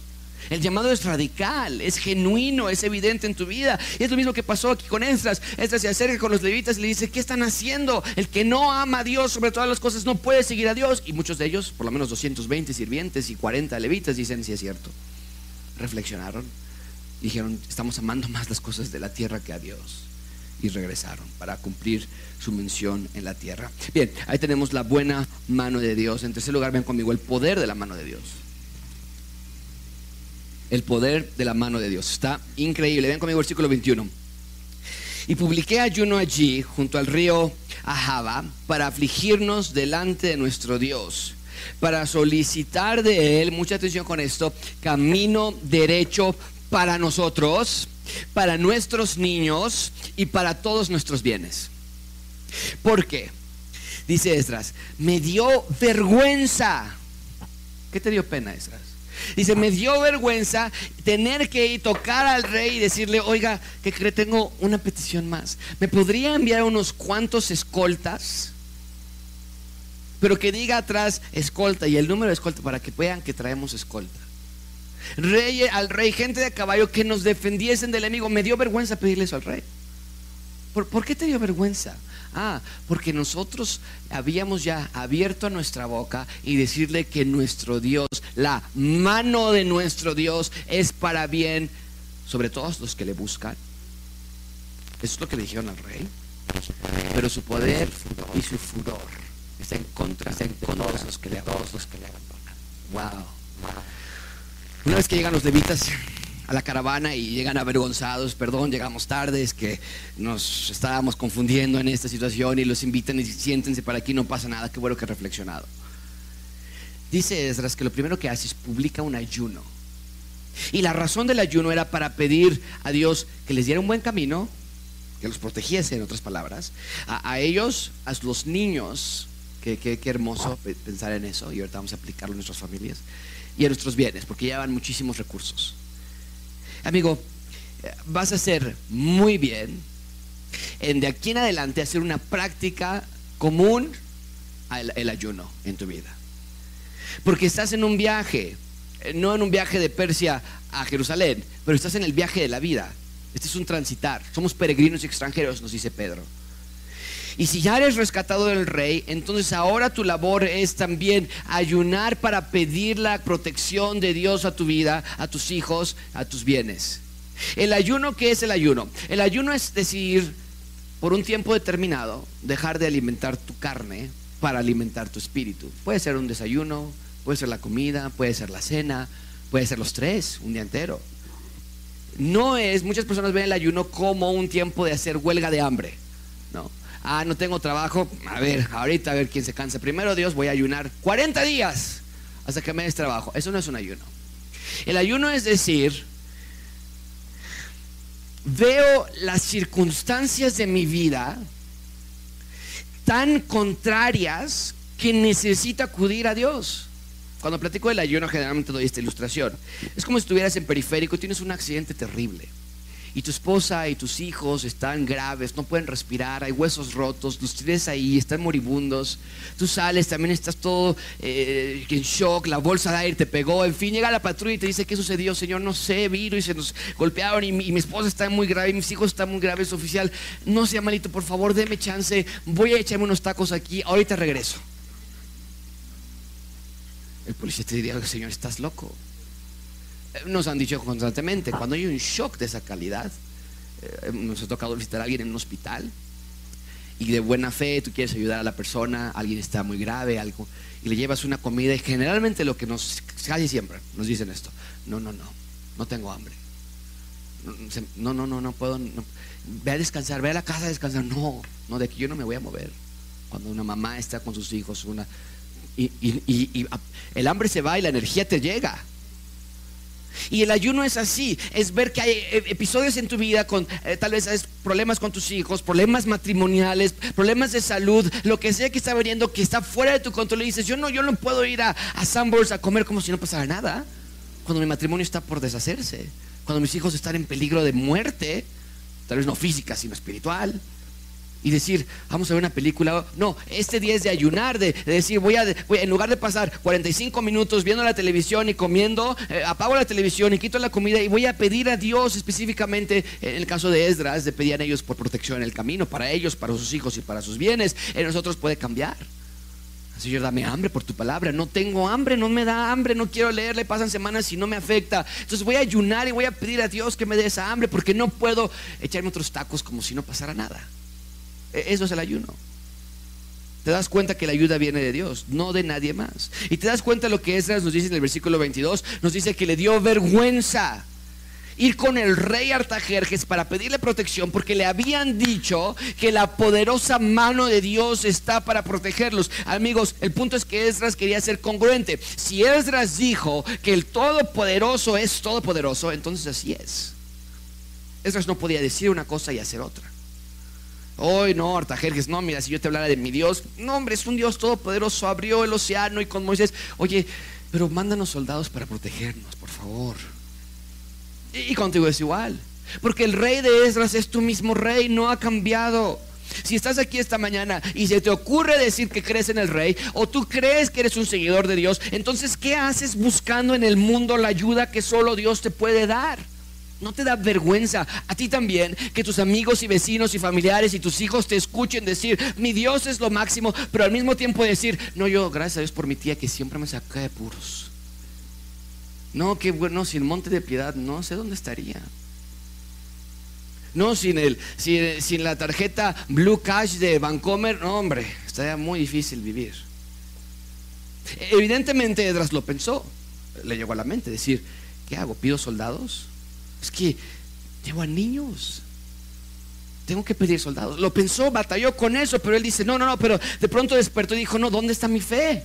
El llamado es radical, es genuino, es evidente en tu vida. Y es lo mismo que pasó aquí con Esdras. Esdras se acerca con los levitas y le dice, ¿qué están haciendo? El que no ama a Dios sobre todas las cosas no puede seguir a Dios. Y muchos de ellos, por lo menos 220 sirvientes y 40 levitas, dicen, si es cierto. Reflexionaron. Dijeron, estamos amando más las cosas de la tierra que a Dios y regresaron para cumplir su mención en la tierra. Bien, ahí tenemos la buena mano de Dios. En tercer lugar, ven conmigo el poder de la mano de Dios. El poder de la mano de Dios. Está increíble. Ven conmigo versículo 21. Y publiqué ayuno allí, junto al río Ahaba, para afligirnos delante de nuestro Dios, para solicitar de Él, mucha atención con esto, camino derecho para nosotros para nuestros niños y para todos nuestros bienes. ¿Por qué? Dice Esdras, me dio vergüenza. ¿Qué te dio pena, Esdras? Dice, me dio vergüenza tener que ir tocar al rey y decirle, oiga, que tengo una petición más. ¿Me podría enviar unos cuantos escoltas? Pero que diga atrás escolta y el número de escolta para que vean que traemos escolta rey, al rey, gente de caballo que nos defendiesen del enemigo. Me dio vergüenza pedirle eso al rey. ¿Por, qué te dio vergüenza? Ah, porque nosotros habíamos ya abierto nuestra boca y decirle que nuestro Dios, la mano de nuestro Dios es para bien sobre todos los que le buscan. Eso es lo que le dijeron al rey. Pero su poder y su furor está en contra, está en contra de los que le abandonan. Wow. Una vez que llegan los levitas a la caravana y llegan avergonzados, perdón, llegamos tarde, es que nos estábamos confundiendo en esta situación y los invitan y siéntense para aquí, no pasa nada, qué bueno que he reflexionado. Dice Esdras que lo primero que hace es publica un ayuno. Y la razón del ayuno era para pedir a Dios que les diera un buen camino, que los protegiese, en otras palabras, a, ellos, a los niños, que, hermoso pensar en eso, y ahorita vamos a aplicarlo en nuestras familias, y a nuestros bienes, porque llevan muchísimos recursos. Amigo, vas a hacer muy bien en de aquí en adelante hacer una práctica común el, ayuno en tu vida. Porque estás en un viaje, eh, no en un viaje de Persia a Jerusalén, pero estás en el viaje de la vida. Este es un transitar. Somos peregrinos y extranjeros, nos dice Pedro. Y si ya eres rescatado del rey, entonces ahora tu labor es también ayunar para pedir la protección de Dios a tu vida, a tus hijos, a tus bienes. El ayuno, ¿qué es el ayuno? El ayuno es decir, por un tiempo determinado, dejar de alimentar tu carne para alimentar tu espíritu. Puede ser un desayuno, puede ser la comida, puede ser la cena, puede ser los tres, un día entero. No es, muchas personas ven el ayuno como un tiempo de hacer huelga de hambre. No, ah, no tengo trabajo, a ver, ahorita a ver quién se cansa. Primero Dios, voy a ayunar 40 días hasta que me des trabajo. Eso no es un ayuno. El ayuno es decir, veo las circunstancias de mi vida tan contrarias que necesita acudir a Dios. Cuando platico del ayuno generalmente doy esta ilustración. Es como si estuvieras en periférico y tienes un accidente terrible y tu esposa y tus hijos están graves, no pueden respirar, hay huesos rotos, los tienes ahí, están moribundos, tú sales, también estás todo eh, en shock, la bolsa de aire te pegó, en fin, llega la patrulla y te dice, ¿qué sucedió, señor? No sé, vino y se nos golpearon y mi, esposa está muy grave, y mis hijos están muy graves, oficial, no sea malito, por favor, deme chance, voy a echarme unos tacos aquí, ahorita regreso. El policía te diría, señor, estás loco nos han dicho constantemente, cuando hay un shock de esa calidad, eh, nos ha tocado visitar a alguien en un hospital y de buena fe tú quieres ayudar a la persona, alguien está muy grave, algo, y le llevas una comida y generalmente lo que nos, casi siempre nos dicen esto, no, no, no, no tengo hambre. No, no, no, no puedo, ve a descansar, ve a la casa a descansar, no, no, de aquí yo no me voy a mover. Cuando una mamá está con sus hijos, una, y, y el hambre se va y la energía te llega. Y el ayuno es así, es ver que hay eh, episodios en tu vida con eh, tal vez problemas con tus hijos, problemas matrimoniales, problemas de salud, lo que sea que está viniendo que está fuera de tu control y dices, yo no, yo no puedo ir a, a Sunburst a comer como si no pasara nada, cuando mi matrimonio está por deshacerse, cuando mis hijos están en peligro de muerte, tal vez no física, sino espiritual y decir, vamos a ver una película. No, este día es de ayunar, de, decir, voy a, en lugar de pasar 45 minutos viendo la televisión y comiendo, eh, apago la televisión y quito la comida y voy a pedir a Dios específicamente, en el caso de Esdras, de pedir a ellos por protección en el camino, para ellos, para sus hijos y para sus bienes. En nosotros puede cambiar. Señor, dame hambre por tu palabra. No tengo hambre, no me da hambre, no quiero leerle, pasan semanas y no me afecta. Entonces voy a ayunar y voy a pedir a Dios que me dé esa hambre porque no puedo echarme otros tacos como si no pasara nada. E-, eso es el ayuno. Te das cuenta que la ayuda viene de Dios, no de nadie más. Y te das cuenta lo que Esdras nos dice en el versículo 22, nos dice que le dio vergüenza ir con el rey Artajerjes para pedirle protección porque le habían dicho que la poderosa mano de Dios está para protegerlos. Amigos, el punto es que Esdras quería ser congruente. Si Esdras dijo que el todopoderoso es todopoderoso, entonces así es. Esdras no podía decir una cosa y hacer otra. Hoy no, Artajerjes, no, mira, si yo te hablara de mi Dios, no, hombre, es un Dios todopoderoso, abrió el océano y con Moisés, oye, pero mándanos soldados para protegernos, por favor. Y, contigo es igual, porque el rey de Esdras es tu mismo rey, no ha cambiado. Si estás aquí esta mañana y se te ocurre decir que crees en el rey o tú crees que eres un seguidor de Dios, entonces ¿qué haces buscando en el mundo la ayuda que solo Dios te puede dar? ¿No te da vergüenza a ti también que tus amigos y vecinos y familiares y tus hijos te escuchen decir, mi Dios es lo máximo, pero al mismo tiempo decir, no, yo, gracias a Dios por mi tía que siempre me saca de puros. No, qué bueno, sin monte de piedad, no sé dónde estaría. No, sin, el, sin, sin la tarjeta Blue Cash de Vancomer, no, hombre, estaría muy difícil vivir. Evidentemente Edras lo pensó, le llegó a la mente decir, ¿qué hago? ¿Pido soldados? Es que llevo a niños. Tengo que pedir soldados. Lo pensó, batalló con eso, pero él dice, no, no, no, pero de pronto despertó y dijo, no, ¿dónde está mi fe?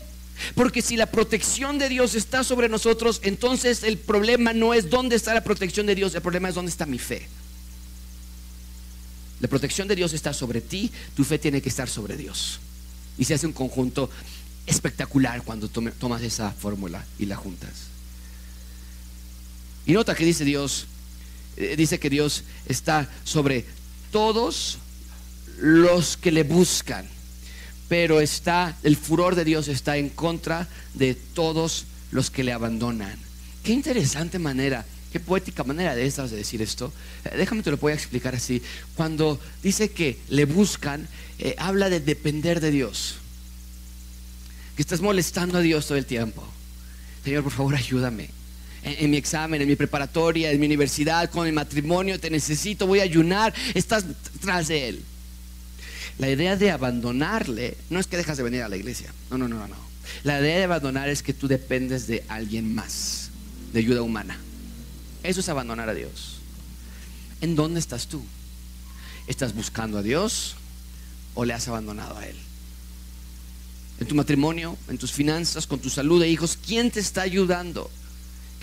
Porque si la protección de Dios está sobre nosotros, entonces el problema no es dónde está la protección de Dios, el problema es dónde está mi fe. La protección de Dios está sobre ti, tu fe tiene que estar sobre Dios. Y se hace un conjunto espectacular cuando tomas esa fórmula y la juntas. Y nota que dice Dios, eh, dice que Dios está sobre todos los que le buscan, pero está, el furor de Dios está en contra de todos los que le abandonan. Qué interesante manera, qué poética manera de estas de decir esto. Eh, déjame te lo voy a explicar así. Cuando dice que le buscan, eh, habla de depender de Dios que estás molestando a Dios todo el tiempo. Señor, por favor, ayúdame. En, mi examen, en mi preparatoria, en mi universidad, con mi matrimonio, te necesito, voy a ayunar. Estás tras de Él. La idea de abandonarle no es que dejas de venir a la iglesia. No, no, no, no. La idea de abandonar es que tú dependes de alguien más, de ayuda humana. Eso es abandonar a Dios. ¿En dónde estás tú? ¿Estás buscando a Dios o le has abandonado a Él? en tu matrimonio, en tus finanzas, con tu salud de hijos. ¿Quién te está ayudando?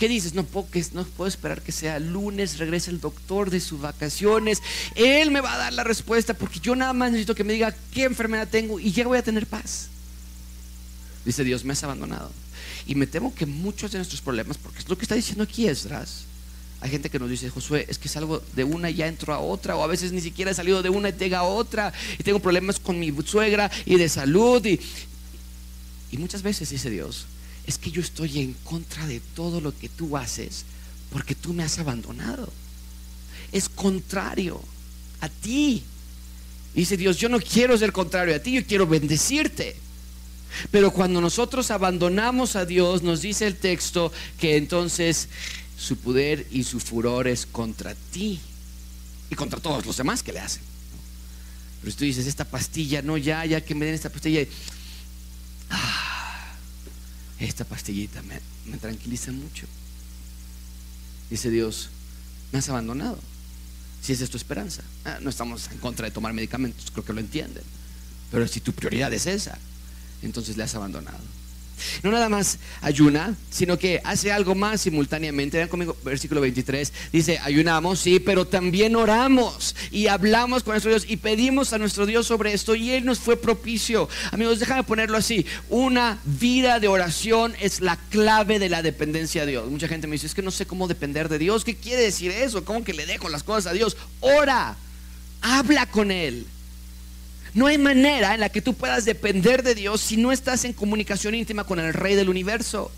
¿Qué dices? No puedo, no puedo esperar que sea lunes, regrese el doctor de sus vacaciones. Él me va a dar la respuesta porque yo nada más necesito que me diga qué enfermedad tengo y ya voy a tener paz. Dice Dios, me has abandonado. Y me temo que muchos de nuestros problemas, porque es lo que está diciendo aquí Esdras, hay gente que nos dice, Josué, es que salgo de una y ya entro a otra, o a veces ni siquiera he salido de una y tengo a otra, y tengo problemas con mi suegra y de salud, y muchas veces dice Dios, es que yo estoy en contra de todo lo que tú haces porque tú me has abandonado. Es contrario a ti. Dice Dios, yo no quiero ser contrario a ti, yo quiero bendecirte. Pero cuando nosotros abandonamos a Dios, nos dice el texto que entonces su poder y su furor es contra ti y contra todos los demás que le hacen. Pero tú dices, esta pastilla, no, ya, ya que me den esta pastilla. Esta pastillita me, tranquiliza mucho. Dice Dios, me has abandonado. Si esa es tu esperanza. Ah, no estamos en contra de tomar medicamentos, creo que lo entienden. Pero si tu prioridad es esa, entonces le has abandonado. No nada más ayuna, sino que hace algo más simultáneamente. Vean conmigo, versículo 23. Dice, ayunamos, sí, pero también oramos y hablamos con nuestro Dios y pedimos a nuestro Dios sobre esto y Él nos fue propicio. Amigos, déjame ponerlo así. Una vida de oración es la clave de la dependencia de Dios. Mucha gente me dice, es que no sé cómo depender de Dios. ¿Qué quiere decir eso? ¿Cómo que le dejo las cosas a Dios? Ora, habla con Él. No hay manera en la que tú puedas depender de Dios si no estás en comunicación íntima con el Rey del universo.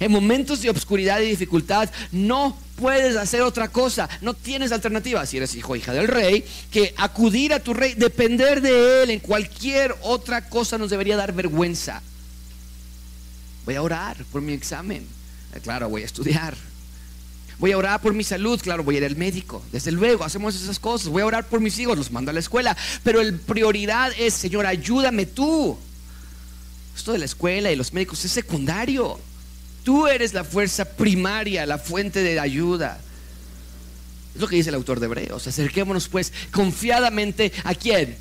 En momentos de obscuridad y dificultad no puedes hacer otra cosa, no tienes alternativa, si eres hijo o hija del rey, que acudir a tu rey, depender de él en cualquier otra cosa nos debería dar vergüenza. Voy a orar por mi examen, claro, voy a estudiar, Voy a orar por mi salud, claro, voy a ir al médico. Desde luego, hacemos esas cosas. Voy a orar por mis hijos, los mando a la escuela. Pero el prioridad es, Señor, ayúdame tú. Esto de la escuela y los médicos es secundario. Tú eres la fuerza primaria, la fuente de ayuda. Es lo que dice el autor de Hebreos. Acerquémonos pues confiadamente a quién?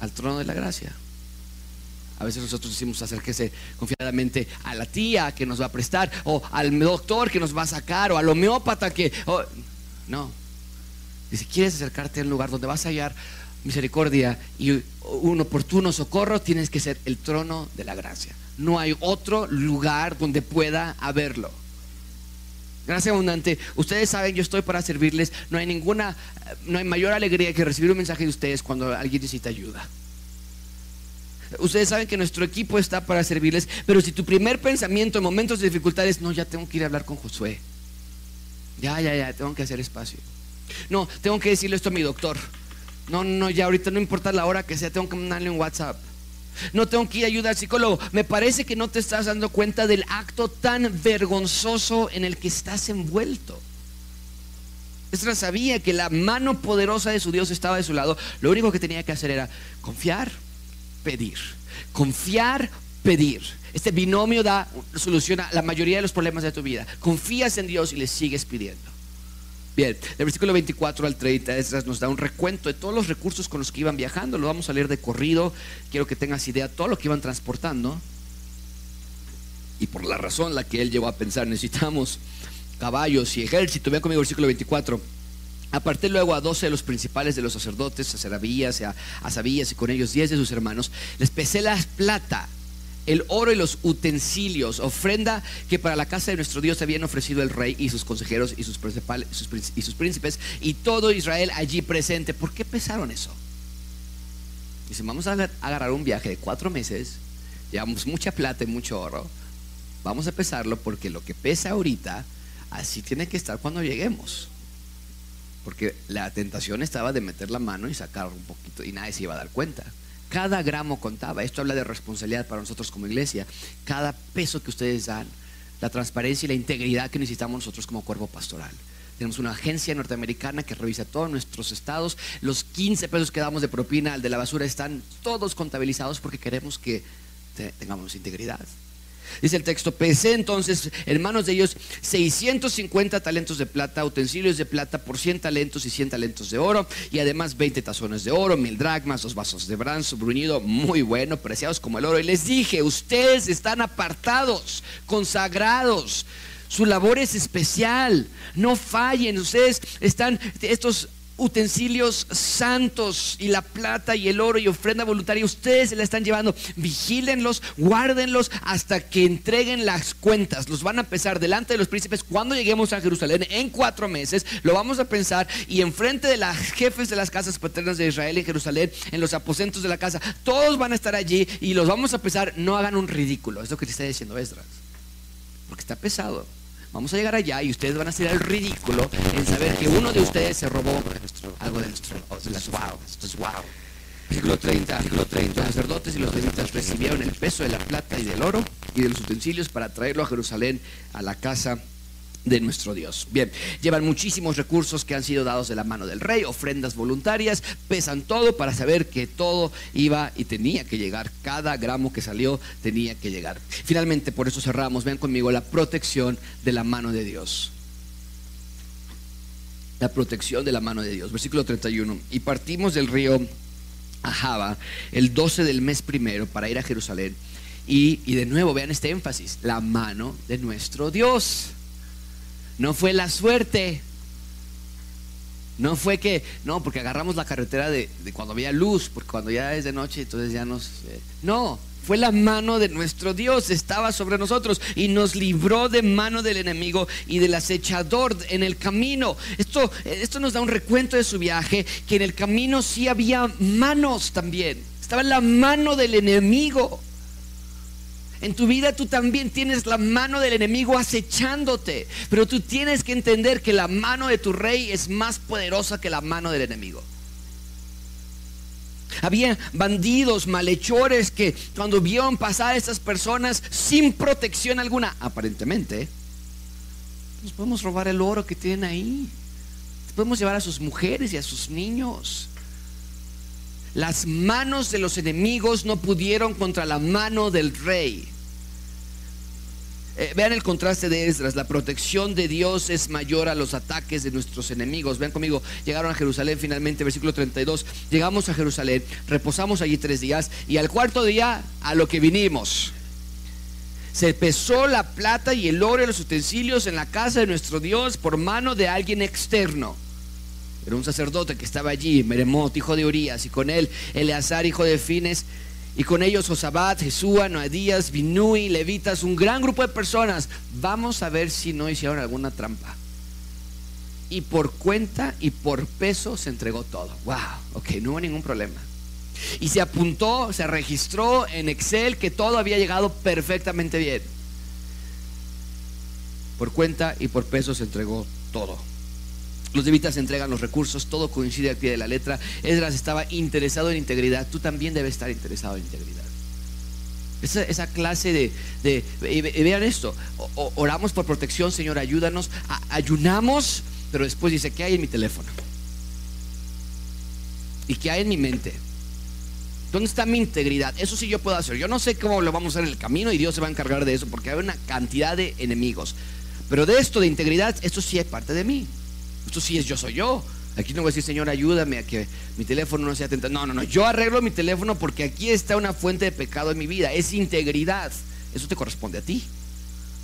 Al trono de la gracia. A veces nosotros decimos acérquese confiadamente a la tía que nos va a prestar, o al doctor que nos va a sacar, o al homeópata que... no. si quieres acercarte al lugar donde vas a hallar misericordia y un oportuno socorro, tienes que ser el trono de la gracia. No hay otro lugar donde pueda haberlo. Gracias abundante. Ustedes saben, yo estoy para servirles. No hay ninguna, no hay mayor alegría que recibir un mensaje de ustedes cuando alguien necesita ayuda. Ustedes saben que nuestro equipo está para servirles, pero si tu primer pensamiento en momentos de dificultades, no, ya tengo que ir a hablar con Josué. Ya, ya, ya, tengo que hacer espacio. No, tengo que decirle esto a mi doctor. No, no, ya ahorita no importa la hora que sea, tengo que mandarle un WhatsApp. No tengo que ir a ayudar al psicólogo. Me parece que no te estás dando cuenta del acto tan vergonzoso en el que estás envuelto. Esdras sabía que la mano poderosa de su Dios estaba de su lado. Lo único que tenía que hacer era confiar, pedir. Confiar, pedir. Este binomio da solución a la mayoría de los problemas de tu vida. Confías en Dios y le sigues pidiendo. Bien, del versículo 24 al 30 Esdras nos da un recuento de todos los recursos con los que iban viajando. Lo vamos a leer de corrido. Quiero que tengas idea de todo lo que iban transportando. Y por la razón la que él llegó a pensar, necesitamos caballos y ejército. Vean conmigo el versículo 24. Aparté luego a doce de los principales de los sacerdotes, a Serabías, a, a Sabías y con ellos diez de sus hermanos. Les pesé la plata, el oro y los utensilios, ofrenda que para la casa de nuestro Dios habían ofrecido el rey y sus consejeros y sus, y sus príncipes y todo Israel allí presente. ¿Por qué pesaron eso? Dicen, vamos a agarrar un viaje de cuatro meses, llevamos mucha plata y mucho oro, vamos a pesarlo porque lo que pesa ahorita, así tiene que estar cuando lleguemos. Porque la tentación estaba de meter la mano y sacar un poquito y nadie se iba a dar cuenta. Cada gramo contaba. Esto habla de responsabilidad para nosotros como iglesia. Cada peso que ustedes dan, la transparencia y la integridad que necesitamos nosotros como cuerpo pastoral. Tenemos una agencia norteamericana que revisa todos nuestros estados. Los 15 pesos que damos de propina al de la basura están todos contabilizados porque queremos que tengamos integridad. Dice el texto, pesé entonces en manos de ellos 650 talentos de plata, utensilios de plata por 100 talentos y 100 talentos de oro, y además 20 tazones de oro, mil dragmas, dos vasos de bronce bruñido, muy bueno, preciados como el oro. Y les dije, ustedes están apartados, consagrados. Su labor es especial. No fallen. Ustedes están, estos utensilios santos y la plata y el oro y ofrenda voluntaria, ustedes se la están llevando. Vigílenlos, guárdenlos hasta que entreguen las cuentas. Los van a pesar delante de los príncipes cuando lleguemos a Jerusalén en cuatro meses. Lo vamos a pensar y enfrente de los jefes de las casas paternas de Israel en Jerusalén, en los aposentos de la casa, todos van a estar allí y los vamos a pesar. No hagan un ridículo. Es lo que te está diciendo Esdras. Porque está pesado. Vamos a llegar allá y ustedes van a hacer el ridículo en saber que uno de ustedes se robó algo de nuestro. wow, esto es wow. Versículo 30, versículo 30. Los sacerdotes y los levitas recibieron el peso de la plata y del oro y de los utensilios para traerlo a Jerusalén a la casa de nuestro Dios. Bien, llevan muchísimos recursos que han sido dados de la mano del rey, ofrendas voluntarias, pesan todo para saber que todo iba y tenía que llegar, cada gramo que salió tenía que llegar. Finalmente, por eso cerramos, vean conmigo la protección de la mano de Dios. La protección de la mano de Dios. Versículo 31. Y partimos del río Ahaba el 12 del mes primero para ir a Jerusalén. Y, y de nuevo, vean este énfasis, la mano de nuestro Dios. No fue la suerte. No fue que, no, porque agarramos la carretera de, cuando había luz, porque cuando ya es de noche, entonces ya nos... Eh, no, fue la mano de nuestro Dios, estaba sobre nosotros y nos libró de mano del enemigo y del acechador en el camino. Esto, esto nos da un recuento de su viaje, que en el camino sí había manos también. Estaba la mano del enemigo. En tu vida tú también tienes la mano del enemigo acechándote, pero tú tienes que entender que la mano de tu rey es más poderosa que la mano del enemigo. Había bandidos, malhechores que cuando vieron pasar a estas personas sin protección alguna, aparentemente, nos podemos robar el oro que tienen ahí. Podemos llevar a sus mujeres y a sus niños. Las manos de los enemigos no pudieron contra la mano del rey. Eh, vean el contraste de Esdras, la protección de Dios es mayor a los ataques de nuestros enemigos. Vean conmigo, llegaron a Jerusalén finalmente, versículo 32, llegamos a Jerusalén, reposamos allí tres días y al cuarto día a lo que vinimos. Se pesó la plata y el oro y los utensilios en la casa de nuestro Dios por mano de alguien externo. Era un sacerdote que estaba allí, Meremot, hijo de Urias, y con él Eleazar, hijo de Fines, y con ellos Josabat, Jesúa, Noadías, Binui, Levitas, un gran grupo de personas. Vamos a ver si no hicieron alguna trampa. Y por cuenta y por peso se entregó todo. Wow, ok, no hubo ningún problema. Y se apuntó, se registró en Excel que todo había llegado perfectamente bien. Por cuenta y por peso se entregó todo. Los levitas entregan los recursos, todo coincide al pie de la letra. Esdras estaba interesado en integridad, tú también debes estar interesado en integridad. Esa, clase de, vean esto, oramos por protección, Señor, ayúdanos, ayunamos pero después dice, ¿qué hay en mi teléfono? ¿Y qué hay en mi mente? ¿Dónde está mi integridad? Eso sí yo puedo hacer. Yo no sé cómo lo vamos a hacer en el camino y Dios se va a encargar de eso porque hay una cantidad de enemigos. Pero de esto de integridad, esto sí es parte de mí. Esto sí es yo soy yo. Aquí no voy a decir, Señor, ayúdame a que mi teléfono no sea tentado. No, no, no. Yo arreglo mi teléfono porque aquí está una fuente de pecado en mi vida. Es integridad. Eso te corresponde a ti.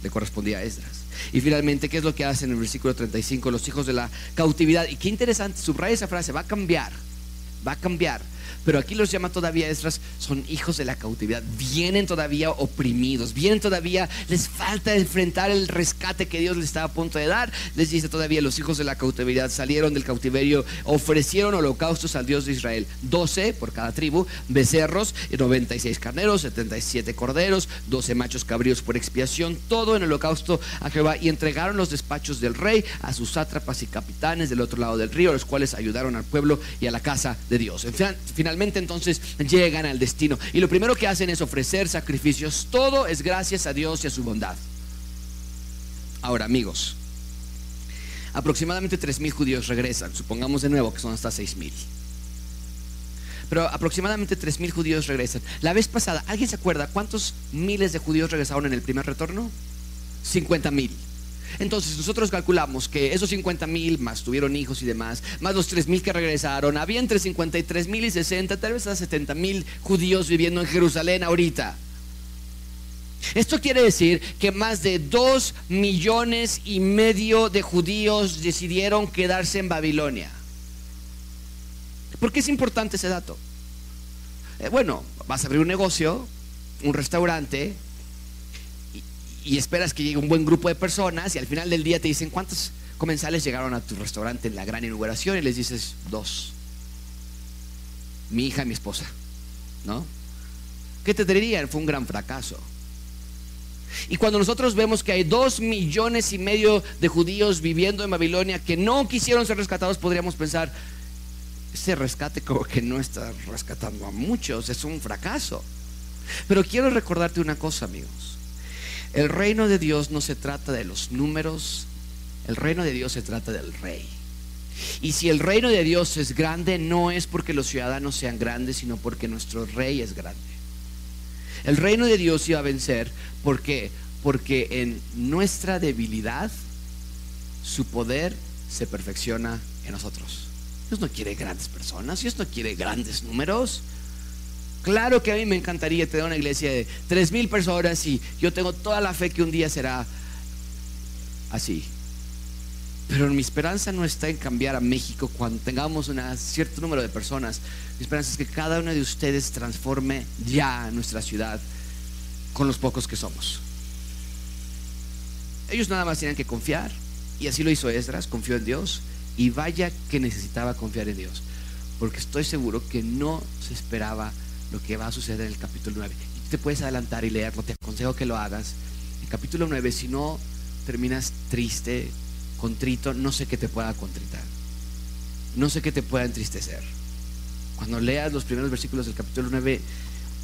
Le correspondía a Esdras. Y finalmente, ¿qué es lo que hace en el versículo 35? Los hijos de la cautividad. Y qué interesante, subraya esa frase, va a cambiar. Va a cambiar pero aquí los llama todavía Esdras, son hijos de la cautividad, vienen todavía oprimidos, vienen todavía, les falta enfrentar el rescate que Dios les estaba a punto de dar. Les dice todavía, los hijos de la cautividad salieron del cautiverio, ofrecieron holocaustos al Dios de Israel, 12 por cada tribu, becerros, 96 carneros, 77 corderos, 12 machos cabríos por expiación, todo en holocausto a Jehová, y entregaron los despachos del rey a sus sátrapas y capitanes del otro lado del río, los cuales ayudaron al pueblo y a la casa de Dios. Entonces llegan al destino. Y lo primero que hacen es ofrecer sacrificios. Todo es gracias a Dios y a su bondad. Ahora, amigos, aproximadamente 3.000 judíos regresan. Supongamos de nuevo que son hasta 6.000. Pero aproximadamente 3.000 judíos regresan. La vez pasada, ¿alguien se acuerda cuántos miles de judíos regresaron en el primer retorno? 50.000. Entonces nosotros calculamos que esos 50 mil más tuvieron hijos y demás, más los 3 mil que regresaron, había entre 53 mil y 60, tal vez a 70 mil judíos viviendo en Jerusalén ahorita. Esto quiere decir que más de 2 millones y medio de judíos decidieron quedarse en Babilonia. ¿Por qué es importante ese dato? Eh, bueno, vas a abrir un negocio, un restaurante, y esperas que llegue un buen grupo de personas y al final del día te dicen cuántos comensales llegaron a tu restaurante en la gran inauguración y les dices dos. Mi hija y mi esposa. ¿No? ¿Qué te dirían? Fue un gran fracaso. Y cuando nosotros vemos que hay dos millones y medio de judíos viviendo en Babilonia que no quisieron ser rescatados, podríamos pensar, ese rescate como que no está rescatando a muchos, es un fracaso. Pero quiero recordarte una cosa, amigos. El reino de Dios no se trata de los números, el reino de Dios se trata del rey. Y si el reino de Dios es grande, no es porque los ciudadanos sean grandes, sino porque nuestro rey es grande. El reino de Dios iba a vencer porque porque en nuestra debilidad su poder se perfecciona en nosotros. Dios no quiere grandes personas, Dios no quiere grandes números. Claro que a mí me encantaría tener una iglesia de tres mil personas y yo tengo toda la fe que un día será así. Pero mi esperanza no está en cambiar a México cuando tengamos un cierto número de personas. Mi esperanza es que cada uno de ustedes transforme ya nuestra ciudad con los pocos que somos. Ellos nada más tienen que confiar. Y así lo hizo Esdras, confió en Dios. Y vaya que necesitaba confiar en Dios. Porque estoy seguro que no se esperaba lo que va a suceder en el capítulo 9. Y te puedes adelantar y leerlo, te aconsejo que lo hagas. El capítulo 9, si no terminas triste, contrito, no sé qué te pueda contritar. No sé qué te pueda entristecer. Cuando leas los primeros versículos del capítulo 9,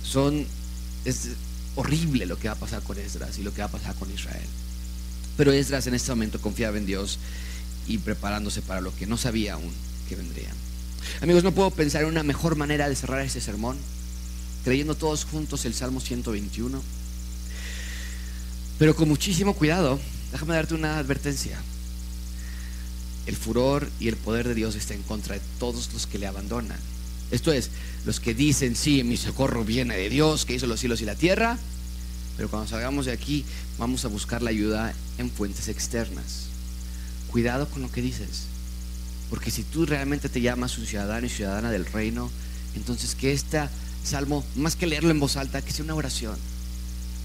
son, es horrible lo que va a pasar con Esdras y lo que va a pasar con Israel. Pero Esdras en este momento confiaba en Dios y preparándose para lo que no sabía aún que vendría. Amigos, no puedo pensar en una mejor manera de cerrar este sermón creyendo todos juntos el Salmo 121. Pero con muchísimo cuidado, déjame darte una advertencia. El furor y el poder de Dios está en contra de todos los que le abandonan. Esto es, los que dicen, sí, mi socorro viene de Dios, que hizo los cielos y la tierra, pero cuando salgamos de aquí vamos a buscar la ayuda en fuentes externas. Cuidado con lo que dices, porque si tú realmente te llamas un ciudadano y ciudadana del reino, entonces que esta salmo, más que leerlo en voz alta, que sea una oración.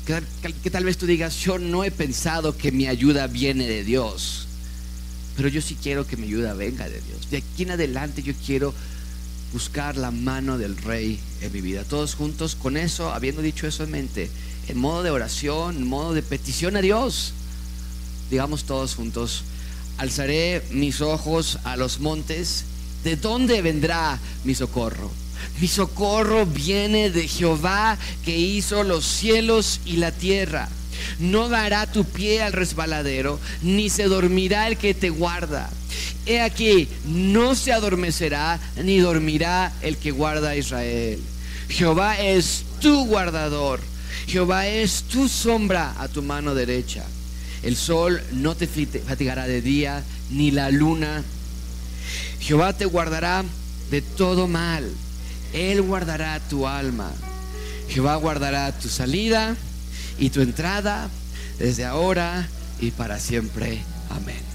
Que, tal vez tú digas, yo no he pensado que mi ayuda viene de Dios, pero yo sí quiero que mi ayuda venga de Dios. De aquí en adelante yo quiero buscar la mano del Rey en mi vida. Todos juntos con eso, habiendo dicho eso en mente, en modo de oración, en modo de petición a Dios, digamos todos juntos, alzaré mis ojos a los montes, ¿de dónde vendrá mi socorro? Mi socorro viene de Jehová que hizo los cielos y la tierra. No dará tu pie al resbaladero, ni se dormirá el que te guarda. he aquí, no se adormecerá ni dormirá el que guarda a Israel. Jehová es tu guardador. Jehová es tu sombra a tu mano derecha. El sol no te fatigará de día, ni la luna. Jehová te guardará de todo mal. Él guardará tu alma. Jehová guardará tu salida y tu entrada desde ahora y para siempre. Amén.